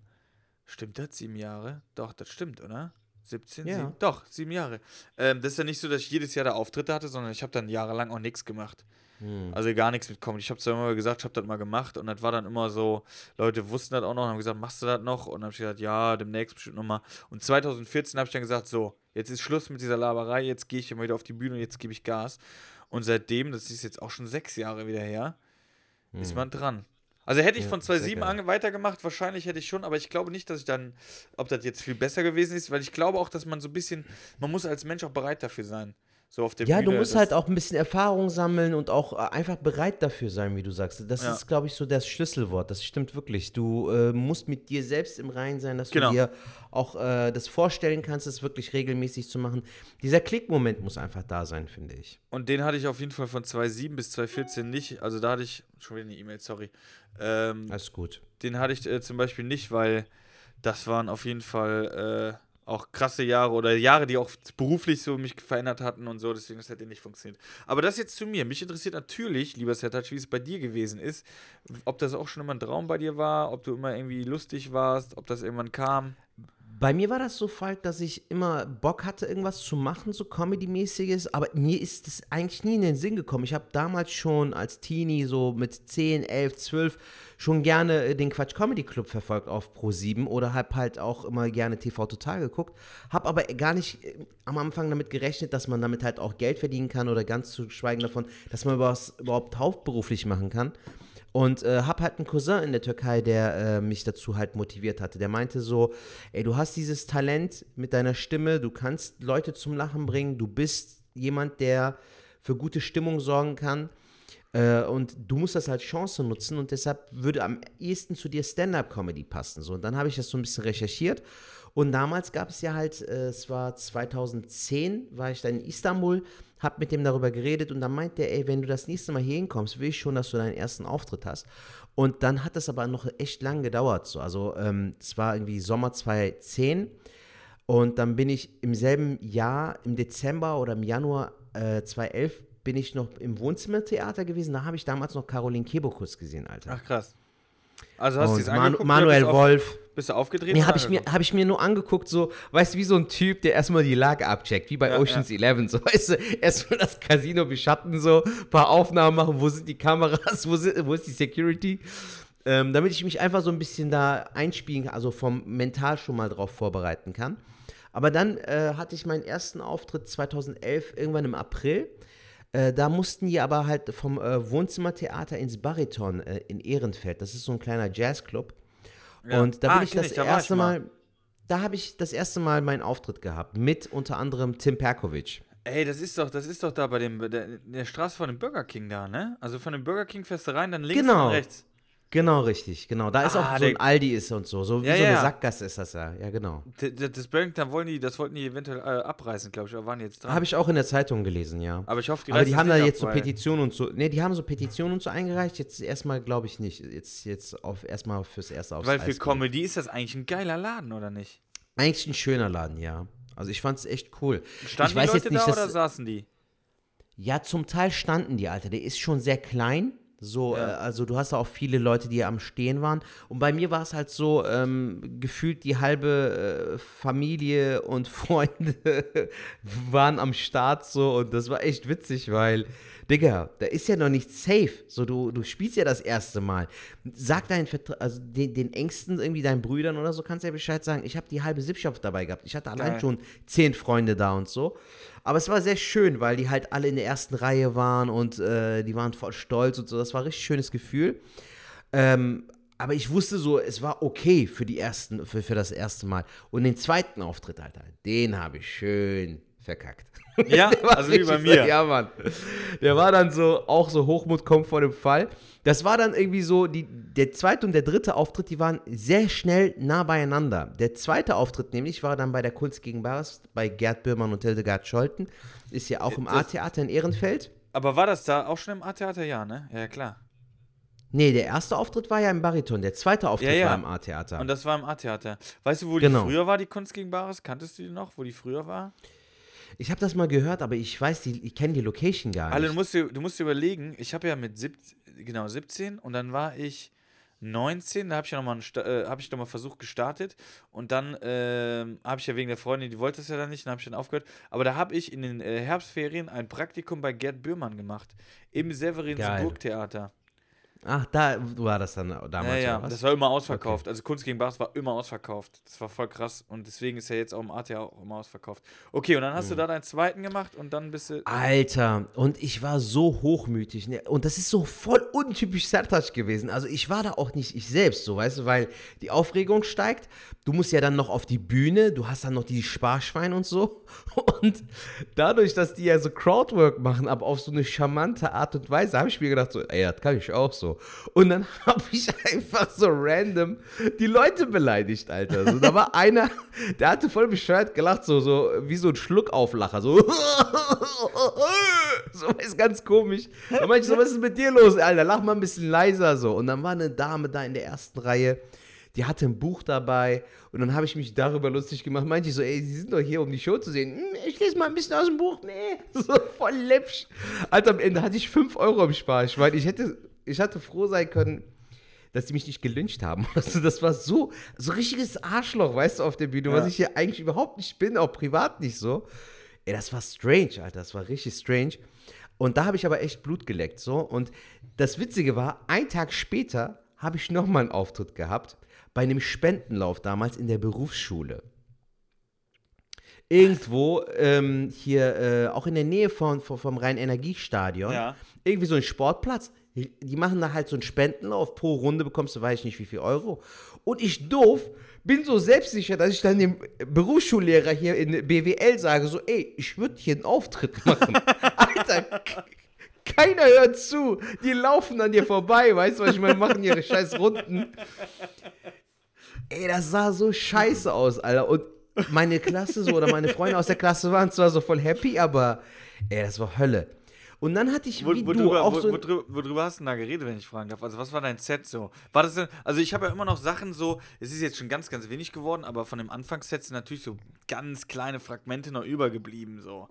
stimmt das, sieben Jahre? Doch, das stimmt, oder? 17, Ja. sieben, doch, sieben Jahre. Ähm, das ist ja nicht so, dass ich jedes Jahr da Auftritte hatte, sondern ich habe dann jahrelang auch nichts gemacht. Hm. Also gar nichts mit Comedy. Ich habe zwar immer gesagt, ich habe das mal gemacht und das war dann immer so, Leute wussten das auch noch und haben gesagt, machst du das noch? Und dann habe ich gesagt, ja, demnächst bestimmt nochmal. Und 2014 habe ich dann gesagt, so, jetzt ist Schluss mit dieser Laberei, jetzt gehe ich immer wieder auf die Bühne und jetzt gebe ich Gas. Und seitdem, das ist jetzt auch schon sechs Jahre wieder her, ist man dran. Also hätte ich Ja, von sehr 2.7 geil. an weitergemacht, wahrscheinlich hätte ich schon, aber ich glaube nicht, dass ich dann, ob das jetzt viel besser gewesen ist, weil ich glaube auch, dass man so ein bisschen, man muss als Mensch auch bereit dafür sein. So auf der Ja, Bühne. du musst halt auch ein bisschen Erfahrung sammeln und auch äh, einfach bereit dafür sein, wie du sagst. Das Ja. ist, glaube ich, so das Schlüsselwort. Das stimmt wirklich. Du äh, musst mit dir selbst im Reinen sein, dass Genau. du dir auch äh, das vorstellen kannst, das wirklich regelmäßig zu machen. Dieser Klickmoment muss einfach da sein, finde ich. Und den hatte ich auf jeden Fall von 2.7 bis 2.14 nicht. Also da hatte ich, schon wieder eine E-Mail, sorry. Ähm, Alles gut. den hatte ich äh, zum Beispiel nicht, weil das waren auf jeden Fall äh, auch krasse Jahre oder Jahre, die auch beruflich so mich verändert hatten und so, deswegen das hätte nicht funktioniert. Aber das jetzt zu mir. Mich interessiert natürlich, lieber Sertac, wie es bei dir gewesen ist. Ob das auch schon immer ein Traum bei dir war, ob du immer irgendwie lustig warst, ob das irgendwann kam. Bei mir war das so, Falk, dass ich immer Bock hatte, irgendwas zu machen, so Comedy-mäßiges, aber mir ist das eigentlich nie in den Sinn gekommen. Ich habe damals schon als Teenie, so mit 10, 11, 12, schon gerne äh, den Quatsch Comedy Club verfolgt auf Pro7 oder habe halt auch immer gerne TV Total geguckt, habe aber gar nicht äh, am Anfang damit gerechnet, dass man damit halt auch Geld verdienen kann oder ganz zu schweigen davon, dass man was überhaupt hauptberuflich machen kann. Und äh, hab halt einen Cousin in der Türkei, der äh, mich dazu halt motiviert hatte. Der meinte so, ey, du hast dieses Talent mit deiner Stimme, du kannst Leute zum Lachen bringen, du bist jemand, der für gute Stimmung sorgen kann. Äh, und du musst das als Chance nutzen und deshalb würde am ehesten zu dir Stand-up-Comedy passen. So, und dann habe ich das so ein bisschen recherchiert. Und damals gab es ja halt, äh, es war 2010, war ich dann in Istanbul, hab mit dem darüber geredet und dann meinte er, ey, wenn du das nächste Mal hier hinkommst, will ich schon, dass du deinen ersten Auftritt hast. Und dann hat das aber noch echt lang gedauert. So. Also ähm, es war irgendwie Sommer 2010 und dann bin ich im selben Jahr, im Dezember oder im Januar äh, 2011, bin ich noch im Wohnzimmertheater gewesen. Da habe ich damals noch Caroline Kebekus gesehen, Alter. Ach krass. Also hast du es Manu Manuel Wolf. Bist du aufgedreht? Nee, habe ich, mir, hab ich mir nur angeguckt, so, weißt du, wie so ein Typ, der erstmal die Lage abcheckt, wie bei Ja, Oceans 11, so, weißt du, erstmal das Casino beschatten, so, ein paar Aufnahmen machen, wo sind die Kameras, wo, sind, wo ist die Security, ähm, damit ich mich einfach so ein bisschen da einspielen kann, also vom Mental schon mal drauf vorbereiten kann. Aber dann äh, hatte ich meinen ersten Auftritt 2011, irgendwann im April. Äh, da mussten die aber halt vom äh, Wohnzimmertheater ins Bariton äh, in Ehrenfeld. Das ist so ein kleiner Jazzclub. Ja. Und da Ah, bin ich das ich, da erste mal. mal, da habe ich das erste Mal meinen Auftritt gehabt. Mit unter anderem Tim Perkovic. Ey, das ist doch, das ist doch da bei dem, der, der Straße von dem Burger King da, ne? Also von dem Burger King fährst du rein, dann links Genau. und rechts. Genau, richtig, genau. Da ist Ah, auch so ein Aldi ist und so. So wie Ja, so eine ja. Sackgasse ist das ja. Ja, genau. Das Burger King, da wollen die, das wollten die eventuell äh, abreißen, glaube ich, aber waren jetzt dran. Habe ich auch in der Zeitung gelesen, ja. aber ich hoffe, die Aber die das haben da jetzt so Petitionen und so. Ne, die haben so Petitionen und so eingereicht. Jetzt erstmal glaube ich nicht. Jetzt, jetzt auf erstmal fürs erste aufs Weil Eis für gelegt. Comedy ist das eigentlich ein geiler Laden, oder nicht? Eigentlich ein schöner Laden, ja. Also ich fand es echt cool. Standen ich weiß die Leute jetzt nicht, da oder saßen die? Ja, zum Teil standen die, Alter. Der ist schon sehr klein. So, Ja. äh, also du hast da auch viele Leute, die am Stehen waren. Und bei mir war es halt so, ähm, gefühlt die halbe äh, Familie und Freunde waren am Start so und das war echt witzig, weil, Digga, da ist ja noch nicht safe. So, du, du spielst ja das erste Mal. Sag deinen Vertra also den, den Ängsten, irgendwie deinen Brüdern oder so, kannst du ja Bescheid sagen. Ich habe die halbe Sippschaft dabei gehabt. Ich hatte allein Geil. schon zehn Freunde da und so. Aber es war sehr schön, weil die halt alle in der ersten Reihe waren und äh, die waren voll stolz und so. Das war ein richtig schönes Gefühl. Ähm, aber ich wusste so, es war okay für, die ersten, für, für das erste Mal. Und den zweiten Auftritt, Alter, den habe ich schön verkackt. Ja, also wie bei mir. So, ja, Mann. Der war dann so, auch so Hochmut kommt vor dem Fall. Das war dann irgendwie so, die, der zweite und der dritte Auftritt, die waren sehr schnell nah beieinander. Der zweite Auftritt nämlich war dann bei der Kunst gegen Bares, bei Gerd Bührmann und Hildegard Scholten. Ist ja auch im A-Theater in Ehrenfeld. Aber war das da auch schon im A-Theater? Ja, ne? Ja, klar. Nee, der erste Auftritt war ja im Bariton, der zweite Auftritt Ja, ja. war im A-Theater. Und das war im A-Theater. Weißt du, wo Genau. die früher war, die Kunst gegen Bares? Kanntest du die noch, wo die früher war? Ich habe das mal gehört, aber ich weiß, die, ich kenne die Location gar nicht. du musst dir, du musst dir überlegen, ich habe ja mit sieb, genau 17 und dann war ich 19, da habe ich ja nochmal äh, hab ich noch mal Versuch gestartet und dann ähm, habe ich ja wegen der Freundin, die wollte es ja dann nicht, dann habe ich dann aufgehört. Aber da habe ich in den äh, Herbstferien ein Praktikum bei Gerd Bührmann gemacht, im Severinsburg Theater. Ach, da war das dann damals. Ja, ja, das war immer ausverkauft. Also Kunst gegen Bars war immer ausverkauft. Das war voll krass. Und deswegen ist ja jetzt auch im AT auch immer ausverkauft. Okay, und dann Mhm. hast du da deinen zweiten gemacht und dann bist du. Alter, und ich war so hochmütig. Ne? Und das ist so voll untypisch Sertac gewesen. Also ich war da auch nicht ich selbst, so weißt du, weil die Aufregung steigt. Du musst ja dann noch auf die Bühne, du hast dann noch die Sparschwein und so. Und dadurch, dass die ja so Crowdwork machen, aber auf so eine charmante Art und Weise, habe ich mir gedacht, so, ey, das kann ich auch so. Und dann habe ich einfach so random die Leute beleidigt, Alter. So, da war einer, der hatte voll bescheuert gelacht, so, so wie so ein Schluckauflacher, so. so ist ganz komisch. Da meinte ich so, was ist mit dir los, Alter? Lach mal ein bisschen leiser so. Und dann war eine Dame da in der ersten Reihe, die hatte ein Buch dabei und dann habe ich mich darüber lustig gemacht. Meinte ich so, ey, Sie sind doch hier, um die Show zu sehen. Hm, ich lese mal ein bisschen aus dem Buch. Nee, so voll läppsch. Alter, am Ende hatte ich 5 Euro im Sparschwein. Ich hätte, ich hatte froh sein können, dass die mich nicht gelyncht haben. Also das war so, so richtiges Arschloch, weißt du, auf der Bühne, was Ja. ich hier eigentlich überhaupt nicht bin, auch privat nicht so. Ey, das war strange, Alter, das war richtig strange. Und da habe ich aber echt Blut geleckt, so. Und das Witzige war, ein Tag später habe ich nochmal einen Auftritt gehabt, bei einem Spendenlauf damals in der Berufsschule. Irgendwo ähm, hier, äh, auch in der Nähe von, von, vom Rhein-Energiestadion, Ja. irgendwie so ein Sportplatz. Die machen da halt so einen Spendenlauf. Pro Runde bekommst du, weiß ich nicht, wie viel Euro. Und ich doof bin so selbstsicher, dass ich dann dem Berufsschullehrer hier in BWL sage, so, ey, ich würde hier einen Auftritt machen. Alter, keiner hört zu. Die laufen an dir vorbei, weißt du, was ich meine, machen ihre scheiß Runden. Ey, das sah so scheiße aus, Alter. Und meine Klasse so, oder meine Freunde aus der Klasse waren zwar so voll happy, aber ey, das war Hölle. Und dann hatte ich, Wo, wie du, worüber, auch wo, so... worüber, worüber hast du denn da geredet, wenn ich fragen darf? Also, was war dein Set so? War das denn, also, ich habe ja immer noch Sachen so, es ist jetzt schon ganz, ganz wenig geworden, aber von dem Anfangsset sind natürlich so ganz kleine Fragmente noch übergeblieben, so.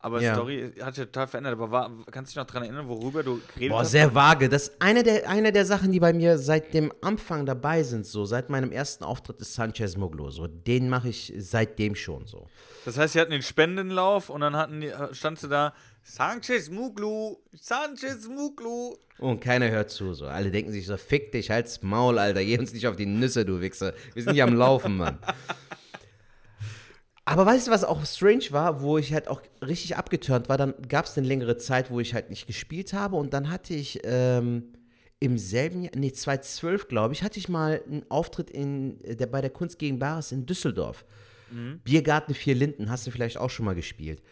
Aber Ja. Story hat sich total verändert. Aber war, kannst du dich noch daran erinnern, worüber du geredet Boah, hast? sehr vage. Das ist eine der, eine der Sachen, die bei mir seit dem Anfang dabei sind, so seit meinem ersten Auftritt ist Sanchez Moglo. So, den mache ich seitdem schon so. Das heißt, sie hatten den Spendenlauf und dann hatten die, standst du da, Sanchez Muglu, Sanchez Muglu. Und keiner hört zu. So. Alle denken sich so, fick dich, halt's Maul, Alter. Geh uns nicht auf die Nüsse, du Wichser. Wir sind hier am Laufen, Mann. Aber weißt du, was auch strange war, wo ich halt auch richtig abgeturnt war? Dann gab es eine längere Zeit, wo ich halt nicht gespielt habe. Und dann hatte ich ähm, im selben Jahr, nee, 2012, glaube ich, hatte ich mal einen Auftritt in, der, bei der Kunst gegen Bares in Düsseldorf. Biergarten Vier Linden, hast du vielleicht auch schon mal gespielt.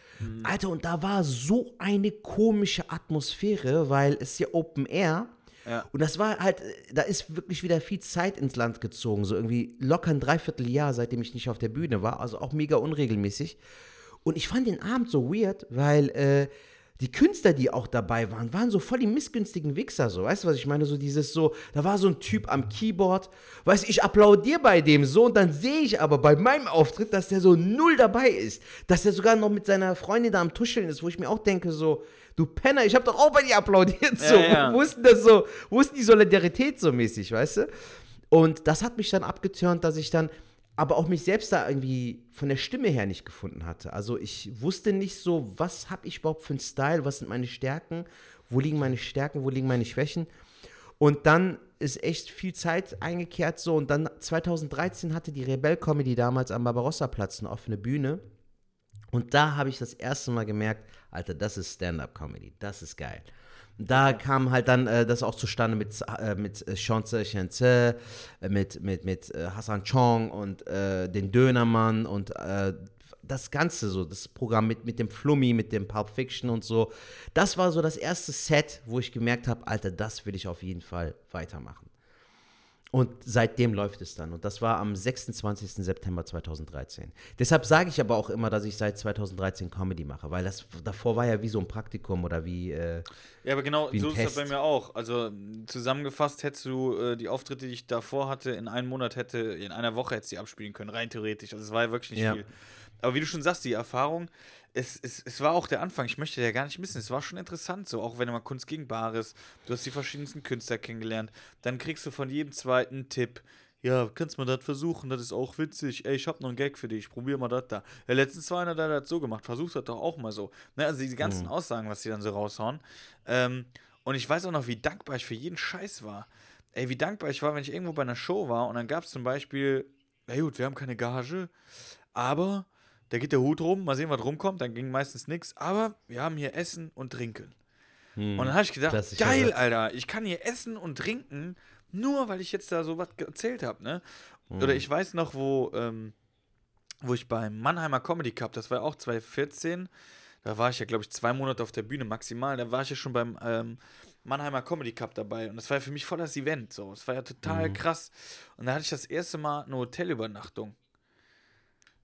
Alter, und da war so eine komische Atmosphäre, weil es ja Open Air. Ja. Und das war halt, da ist wirklich wieder viel Zeit ins Land gezogen. So irgendwie locker ein Dreivierteljahr, seitdem ich nicht auf der Bühne war. Also auch mega unregelmäßig. Und ich fand den Abend so weird, weil äh, die Künstler, die auch dabei waren, waren so voll die missgünstigen Wichser. So, weißt du, was ich meine? So dieses so, da war so ein Typ am Keyboard. Weißt du, ich applaudiere bei dem so und dann sehe ich aber bei meinem Auftritt, dass der so null dabei ist. Dass der sogar noch mit seiner Freundin da am Tuscheln ist, wo ich mir auch denke, so, du Penner, ich habe doch auch bei dir applaudiert. So, ja. wo ist denn das so, wo ist denn die Solidarität so mäßig, weißt du? Und das hat mich dann abgeturnt, dass ich dann aber auch mich selbst da irgendwie von der Stimme her nicht gefunden hatte. Also ich wusste nicht so, was habe ich überhaupt für einen Style, was sind meine Stärken, wo liegen meine Stärken, wo liegen meine Schwächen. Und dann ist echt viel Zeit eingekehrt so und dann 2013 hatte die Rebell Comedy damals am Barbarossa-Platz eine offene Bühne. Und da habe ich das erste Mal gemerkt, Alter, das ist Stand-up-Comedy, das ist geil. Da kam halt dann äh, das auch zustande mit, äh, mit äh, Chance Chenze, äh, mit, mit, mit äh, Hassan Chong und äh, den Dönermann und das Ganze so, das Programm mit, mit dem Flummi, mit dem Pulp Fiction und so. Das war so das erste Set, wo ich gemerkt habe, Alter, das will ich auf jeden Fall weitermachen. Und seitdem läuft es dann. Und das war am 26. September 2013. Deshalb sage ich aber auch immer, dass ich seit 2013 Comedy mache, weil das davor war ja wie so ein Praktikum oder wie. Äh, Ja, aber genau so ist das Test. bei mir auch. Also zusammengefasst hättest du äh, die Auftritte, die ich davor hatte, in einem Monat hätte, in einer Woche hättest du die abspielen können, rein theoretisch. Also es war ja wirklich nicht Ja. viel. Aber wie du schon sagst, die Erfahrung, es, es, es war auch der Anfang. Ich möchte ja gar nicht missen. Es war schon interessant, so auch wenn du mal Kunst gegen Bares, du hast die verschiedensten Künstler kennengelernt, dann kriegst du von jedem zweiten Tipp. Ja, kannst mal das versuchen, das ist auch witzig. Ey, ich hab noch einen Gag für dich, probier mal das da. Ja, letztens war einer, der hat das so gemacht, versuch das doch auch mal so. Ne, also diese ganzen Aussagen, was die dann so raushauen. Ähm, Und ich weiß auch noch, wie dankbar ich für jeden Scheiß war. Ey, wie dankbar ich war, wenn ich irgendwo bei einer Show war und dann gab es zum Beispiel, na gut, wir haben keine Gage, aber da geht der Hut rum, mal sehen, was rumkommt, dann ging meistens nichts, aber wir haben hier Essen und Trinken. Hm. Und dann habe ich gedacht, geil. Alter, ich kann hier essen und trinken, nur weil ich jetzt da so was erzählt habe, ne? Oder ich weiß noch, wo, ähm, wo ich beim Mannheimer Comedy Cup, das war ja auch 2014, da war ich ja, glaube ich, zwei Monate auf der Bühne maximal, da war ich ja schon beim ähm, Mannheimer Comedy Cup dabei und das war ja für mich voll das Event, so, das war ja total krass. Und da hatte ich das erste Mal eine Hotelübernachtung.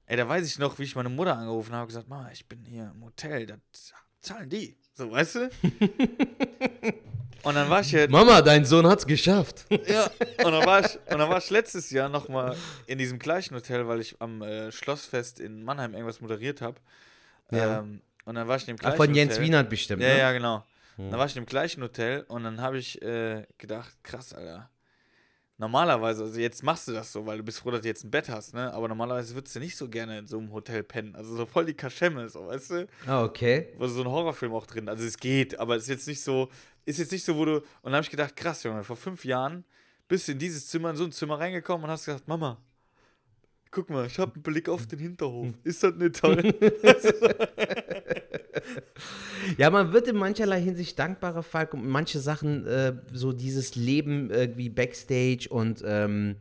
Ey, da weiß ich noch, wie ich meine Mutter angerufen habe und gesagt, Ma, ich bin hier im Hotel, das zahlen die. So, weißt du? und dann war ich ja Mama, dein Sohn hat's geschafft. ja, und dann war ich, und dann war ich letztes Jahr nochmal in diesem gleichen Hotel, weil ich am äh, Schlossfest in Mannheim irgendwas moderiert habe. Ja. Ähm, und dann war ich in dem gleichen von Jens Hotel. Wienert bestimmt, Ja, ne? ja, genau. Dann war ich in dem gleichen Hotel und dann habe ich äh, gedacht, krass, Alter. Normalerweise, also jetzt machst du das so, weil du bist froh, dass du jetzt ein Bett hast, ne? Aber normalerweise würdest du nicht so gerne in so einem Hotel pennen. Also so voll die Kaschemme, so, weißt du? Ah, okay. Wo so ein Horrorfilm auch drin. Also es geht, aber es ist jetzt nicht so, ist jetzt nicht so, wo du. Und dann habe ich gedacht, krass, Junge, vor fünf Jahren bist du in dieses Zimmer, in so ein Zimmer reingekommen und hast gesagt, Mama, guck mal, ich habe einen Blick auf den Hinterhof. Ist das nicht toll? Ja, man wird in mancherlei Hinsicht dankbarer, Falk, und manche Sachen, äh, so dieses Leben irgendwie Backstage und ähm,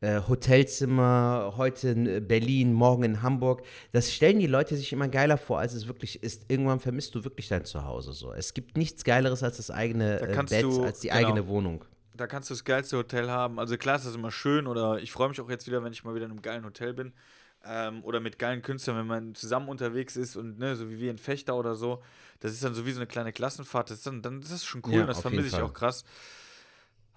äh, Hotelzimmer, heute in Berlin, morgen in Hamburg, das stellen die Leute sich immer geiler vor, als es wirklich ist. Irgendwann vermisst du wirklich dein Zuhause so. Es gibt nichts Geileres als das eigene Da äh, Bett, du- als die genau. eigene Wohnung. da kannst du das geilste Hotel haben. Also klar ist das immer schön oder ich freue mich auch jetzt wieder, wenn ich mal wieder in einem geilen Hotel bin. Ähm, oder mit geilen Künstlern, wenn man zusammen unterwegs ist und ne, so wie wir in Fechter oder so. Das ist dann so wie so eine kleine Klassenfahrt. Das ist dann, dann das ist schon cool Ja, und das vermisse ich Fall. auch krass.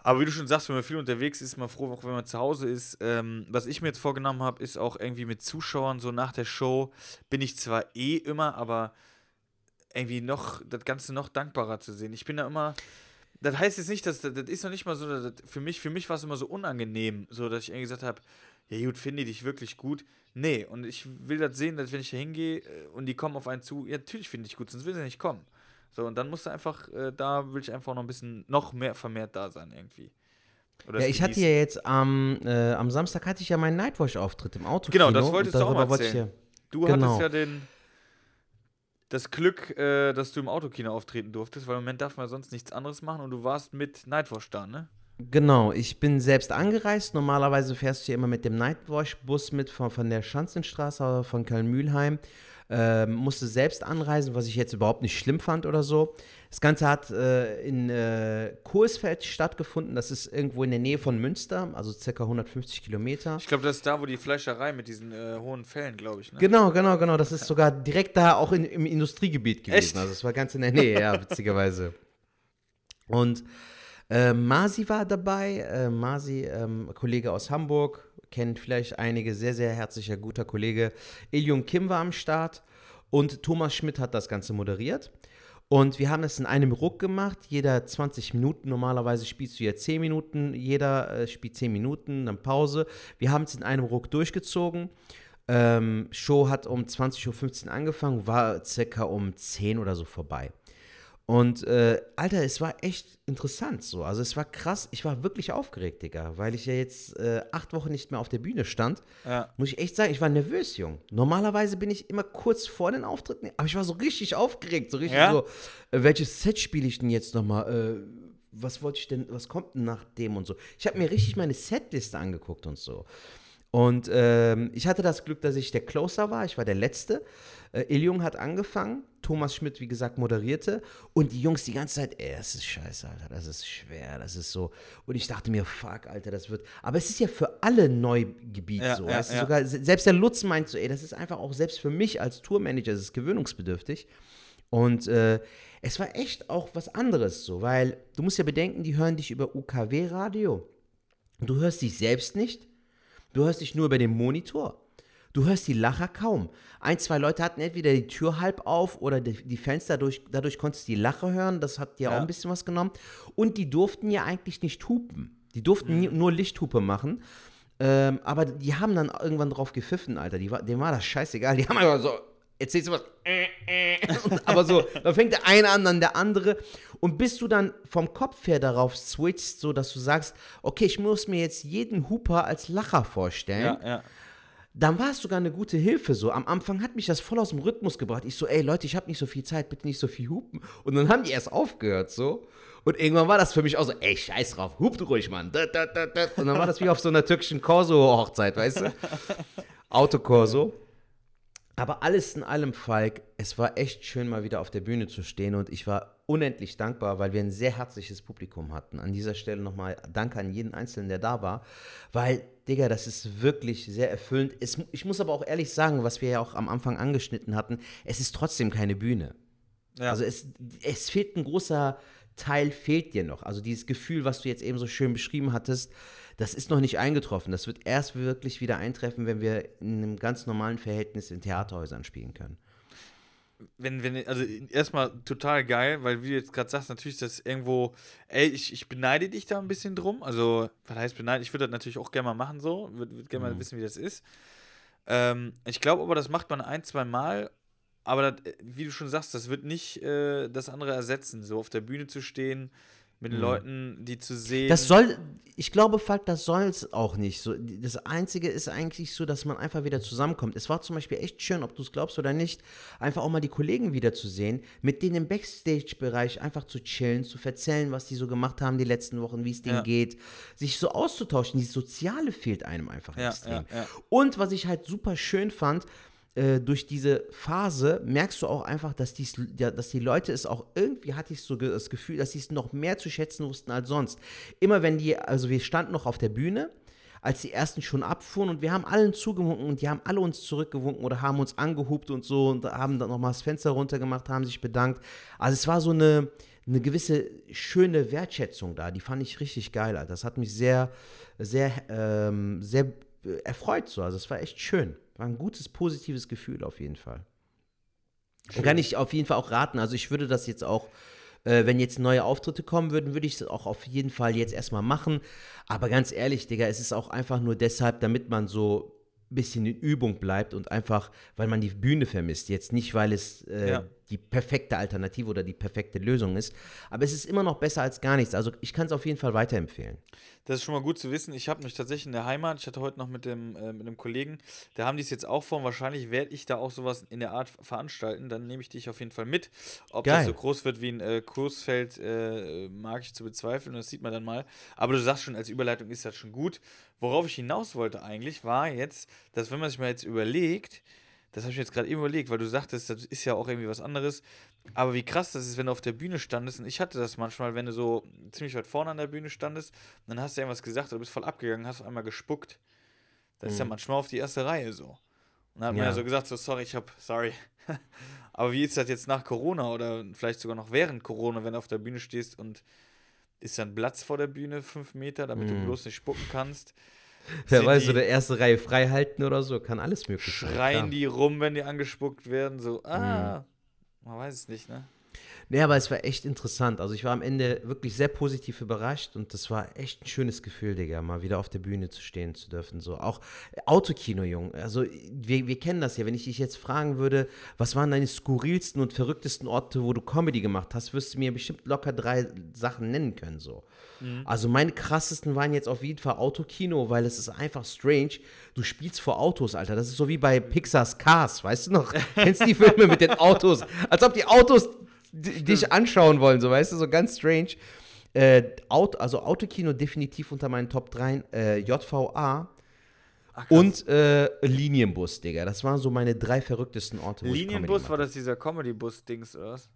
Aber wie du schon sagst, wenn man viel unterwegs ist, ist man froh, auch wenn man zu Hause ist. Ähm, was ich mir jetzt vorgenommen habe, ist auch irgendwie mit Zuschauern so nach der Show bin ich zwar eh immer, aber irgendwie noch das Ganze noch dankbarer zu sehen. Ich bin da immer. Das heißt jetzt nicht, dass das, das ist noch nicht mal so, dass, für mich, für mich war es immer so unangenehm, so dass ich irgendwie gesagt habe, ja gut, finde ich dich wirklich gut. Nee, und ich will das sehen, dass wenn ich da hingehe äh, und die kommen auf einen zu, ja, natürlich finde ich gut, sonst will sie nicht kommen. So, und dann musst du einfach, äh, da will ich einfach noch ein bisschen, noch mehr vermehrt da sein irgendwie. Oder Ja, ich hatte ja jetzt am, äh, am Samstag hatte ich ja meinen Nightwatch-Auftritt im Auto. Genau, das wolltest du auch mal ich erzählen. ja, Du Genau. hattest ja den, das Glück, äh, dass du im Autokino auftreten durftest, weil im Moment darf man sonst nichts anderes machen und du warst mit Nightwatch da, ne? Genau, ich bin selbst angereist. Normalerweise fährst du ja immer mit dem Nightwash-Bus mit von, von der Schanzenstraße, von Köln-Mühlheim. Ähm, musste selbst anreisen, was ich jetzt überhaupt nicht schlimm fand oder so. Das Ganze hat äh, in äh, Coesfeld stattgefunden. Das ist irgendwo in der Nähe von Münster, also circa 150 Kilometer. Ich glaube, das ist da, wo die Fleischerei mit diesen äh, hohen Fällen, glaube ich, ne? Genau, genau, genau. Das ist sogar direkt da auch in, im Industriegebiet gewesen. Echt? Also es war ganz in der Nähe, ja, witzigerweise. Und äh, Masi war dabei. Äh, Masi, ähm, Kollege aus Hamburg, kennt vielleicht einige, sehr, sehr herzlicher, guter Kollege. Iljung Kim war am Start und Thomas Schmidt hat das Ganze moderiert. Und wir haben das in einem Ruck gemacht, jeder 20 Minuten. Normalerweise spielst du ja 10 Minuten, jeder äh, spielt 10 Minuten, dann Pause. Wir haben es in einem Ruck durchgezogen. Ähm, Show hat um 20.15 Uhr angefangen, war circa um 10 oder so vorbei. Und äh, Alter, es war echt interessant so. Also es war krass, ich war wirklich aufgeregt, Digga, weil ich ja jetzt äh, acht Wochen nicht mehr auf der Bühne stand. Ja. Muss ich echt sagen, ich war nervös, Jung. Normalerweise bin ich immer kurz vor den Auftritten, aber ich war so richtig aufgeregt, so richtig Ja? so, äh, welches Set spiele ich denn jetzt nochmal? Äh, was wollte ich denn, was kommt denn nach dem und so? Ich habe mir richtig meine Setliste angeguckt und so. Und ähm, ich hatte das Glück, dass ich der Closer war. Ich war der Letzte. Äh, Iljung hat angefangen. Thomas Schmidt, wie gesagt, moderierte. Und die Jungs die ganze Zeit, ey, das ist scheiße, Alter. Das ist schwer. Das ist so. Und ich dachte mir, fuck, Alter, das wird. Aber es ist ja für alle Neugebiet Ja, so. ja, weißt du, ja. sogar, se- selbst der Lutz meint so, ey, das ist einfach auch selbst für mich als Tourmanager, das ist gewöhnungsbedürftig. Und äh, es war echt auch was anderes so, weil du musst ja bedenken, die hören dich über UKW-Radio. Du hörst dich selbst nicht. Du hörst dich nur über den Monitor. Du hörst die Lacher kaum. Ein, zwei Leute hatten entweder die Tür halb auf oder die, die Fenster, dadurch, dadurch konntest du die Lache hören. Das hat dir Ja. auch ein bisschen was genommen. Und die durften ja eigentlich nicht hupen. Die durften nie, nur Lichthupe machen. Ähm, aber die haben dann irgendwann drauf gepfiffen, Alter. Die war, dem war das scheißegal. Die haben einfach so erzählst du was, äh, äh, aber so, dann fängt der eine an, dann der andere. Und bis du dann vom Kopf her darauf switchst, so dass du sagst, okay, ich muss mir jetzt jeden Hooper als Lacher vorstellen, Ja, ja. Dann war es sogar eine gute Hilfe so. Am Anfang hat mich das voll aus dem Rhythmus gebracht. Ich so, ey Leute, ich habe nicht so viel Zeit, bitte nicht so viel hupen. Und dann haben die erst aufgehört so. Und irgendwann war das für mich auch so, ey, scheiß drauf, hupt ruhig, Mann. Und dann war das wie auf so einer türkischen Corso-Hochzeit, weißt du? Autokorso. Aber alles in allem, Falk, es war echt schön, mal wieder auf der Bühne zu stehen und ich war unendlich dankbar, weil wir ein sehr herzliches Publikum hatten. An dieser Stelle nochmal Danke an jeden Einzelnen, der da war, weil, Digga, das ist wirklich sehr erfüllend. Es, ich muss aber auch ehrlich sagen, was wir ja auch am Anfang angeschnitten hatten, es ist trotzdem keine Bühne. Ja. Also es, es fehlt ein großer Teil, fehlt dir noch. Also dieses Gefühl, was du jetzt eben so schön beschrieben hattest, das ist noch nicht eingetroffen. Das wird erst wirklich wieder eintreffen, wenn wir in einem ganz normalen Verhältnis in Theaterhäusern spielen können. Wenn, wenn, also erstmal total geil, weil wie du jetzt gerade sagst, natürlich ist das irgendwo, ey, ich, ich beneide dich da ein bisschen drum. Also, was heißt beneiden? Ich würde das natürlich auch gerne mal machen, so. Würde würd gerne mal wissen, wie das ist. Ähm, ich glaube aber, das macht man ein, zwei Mal. Aber das, äh, wie du schon sagst, das wird nicht äh, das andere ersetzen, so auf der Bühne zu stehen, mit Leuten, die zu sehen. Das soll, ich glaube, Falk, das soll es auch nicht. So, das Einzige ist eigentlich so, dass man einfach wieder zusammenkommt. Es war zum Beispiel echt schön, ob du es glaubst oder nicht, einfach auch mal die Kollegen wiederzusehen, mit denen im Backstage-Bereich einfach zu chillen, zu erzählen, was die so gemacht haben die letzten Wochen, wie es denen Ja. geht, sich so auszutauschen. Dieses Soziale fehlt einem einfach Ja, extrem. ja. Und was ich halt super schön fand, äh, durch diese Phase merkst du auch einfach, dass, dies, ja, dass die Leute es auch irgendwie hatte ich so das Gefühl, dass sie es noch mehr zu schätzen wussten als sonst. Immer wenn die, also wir standen noch auf der Bühne, als die ersten schon abfuhren und wir haben allen zugewunken und die haben alle uns zurückgewunken oder haben uns angehupt und so und haben dann nochmal das Fenster runtergemacht, haben sich bedankt. Also es war so eine, eine gewisse schöne Wertschätzung da, die fand ich richtig geil. Alter. Das hat mich sehr, sehr, ähm, sehr äh, erfreut so. Also es war echt schön. War ein gutes, positives Gefühl auf jeden Fall. Und kann ich auf jeden Fall auch raten. Also ich würde das jetzt auch, äh, wenn jetzt neue Auftritte kommen würden, würde ich das auch auf jeden Fall jetzt erstmal machen. Aber ganz ehrlich, Digga, es ist auch einfach nur deshalb, damit man so bisschen in Übung bleibt und einfach, weil man die Bühne vermisst. Jetzt nicht, weil es äh, Ja. die perfekte Alternative oder die perfekte Lösung ist. Aber es ist immer noch besser als gar nichts. Also ich kann es auf jeden Fall weiterempfehlen. Das ist schon mal gut zu wissen. Ich habe mich tatsächlich in der Heimat, ich hatte heute noch mit dem äh, mit einem Kollegen, da haben die es jetzt auch vor. und Wahrscheinlich werde ich da auch sowas in der Art veranstalten. Dann nehme ich dich auf jeden Fall mit. Ob Geil. das so groß wird wie ein äh, Kursfeld, äh, mag ich zu bezweifeln. Das sieht man dann mal. Aber du sagst schon, als Überleitung ist das schon gut. Worauf ich hinaus wollte eigentlich, war jetzt, dass wenn man sich mal jetzt überlegt, das habe ich mir jetzt gerade eben überlegt, weil du sagtest, das ist ja auch irgendwie was anderes. Aber wie krass das ist, wenn du auf der Bühne standest. Und ich hatte das manchmal, wenn du so ziemlich weit vorne an der Bühne standest, dann hast du irgendwas gesagt oder bist voll abgegangen, hast auf einmal gespuckt. Das ist ja manchmal auf die erste Reihe so. Und dann hat man Ja. ja so gesagt, so sorry, ich hab, sorry. Aber wie ist das jetzt nach Corona oder vielleicht sogar noch während Corona, wenn du auf der Bühne stehst und ist dann Platz vor der Bühne, fünf Meter, damit du bloß nicht spucken kannst? Wer weiß, so der erste Reihe frei halten oder so, kann alles möglich sein. Schreien die rum, wenn die angespuckt werden, so, ah, Mhm. man weiß es nicht, ne? Nee, aber es war echt interessant. Also ich war am Ende wirklich sehr positiv überrascht und das war echt ein schönes Gefühl, Digga, mal wieder auf der Bühne zu stehen zu dürfen. So auch Autokino, Jung. Also wir, wir kennen das ja. Wenn ich dich jetzt fragen würde, was waren deine skurrilsten und verrücktesten Orte, wo du Comedy gemacht hast, wirst du mir bestimmt locker drei Sachen nennen können. So. Also meine krassesten waren jetzt auf jeden Fall Autokino, weil es ist einfach strange. Du spielst vor Autos, Alter. Das ist so wie bei Pixars Cars, weißt du noch? Kennst du die Filme mit den Autos? Als ob die Autos dich anschauen wollen, so weißt du, so ganz strange. Äh, Auto, also Autokino definitiv unter meinen Top 3, äh, JVA und äh, Linienbus, Digga. Das waren so meine drei verrücktesten Orte. Linienbus, war das dieser Comedy-Bus-Dings oder was?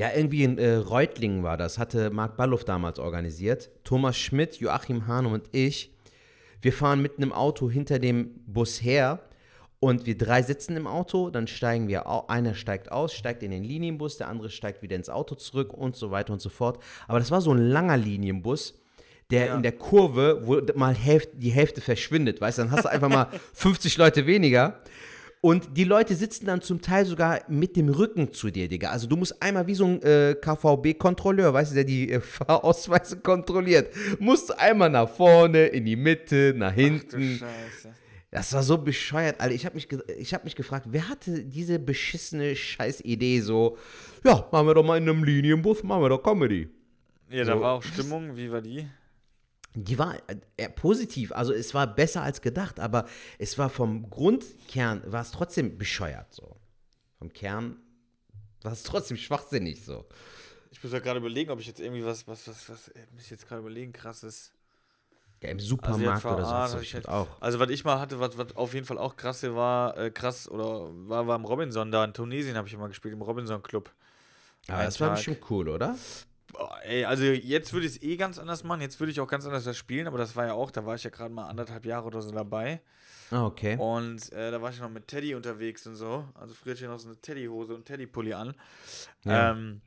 ja, irgendwie in äh, Reutlingen war das, hatte Marc Balluff damals organisiert. Thomas Schmidt, Joachim Hahn und ich. Wir fahren mit einem Auto hinter dem Bus her und wir drei sitzen im Auto, dann steigen wir, einer steigt aus, steigt in den Linienbus, der andere steigt wieder ins Auto zurück und so weiter und so fort. Aber das war so ein langer Linienbus, der Ja. in der Kurve, wo mal Hälfte, die Hälfte verschwindet, weißt du, dann hast du einfach mal 50 Leute weniger. Und die Leute sitzen dann zum Teil sogar mit dem Rücken zu dir, Digga. Also du musst einmal wie so ein äh, KVB-Kontrolleur, weißt du, der die äh, Fahrausweise kontrolliert, musst du einmal nach vorne, in die Mitte, nach Du hinten. Scheiße. Das war so bescheuert, Alter. Ich habe mich, ich hab mich gefragt, wer hatte diese beschissene Scheißidee so, ja, machen wir doch mal in einem Linienbus, machen wir doch Comedy. Ja, da So. war auch Stimmung. Wie war die? Die war äh, positiv, also es war besser als gedacht, aber es war vom Grundkern, war es trotzdem bescheuert so. Vom Kern war es trotzdem schwachsinnig so. Ich muss ja gerade überlegen, ob ich jetzt irgendwie was, was, was, was, äh, muss ich jetzt gerade überlegen, krasses. Ja, im Also Supermarkt jetzt oder war- ich jetzt- auch. Also, was ich mal hatte, was, was auf jeden Fall auch krasse war, äh, krass, oder war, war im Robinson da in Tunesien, habe ich immer gespielt, im Robinson Club. Ein das war Tag. bestimmt cool, oder? Boah, ey, also jetzt würde ich es eh ganz anders machen, jetzt würde ich auch ganz anders das spielen, aber das war ja auch, da war ich ja gerade mal anderthalb Jahre oder so dabei. Ah, okay. Und äh, da war ich noch mit Teddy unterwegs und so. Also früher hatte ich noch so eine Teddyhose und Teddypulli an. Ja. Ähm,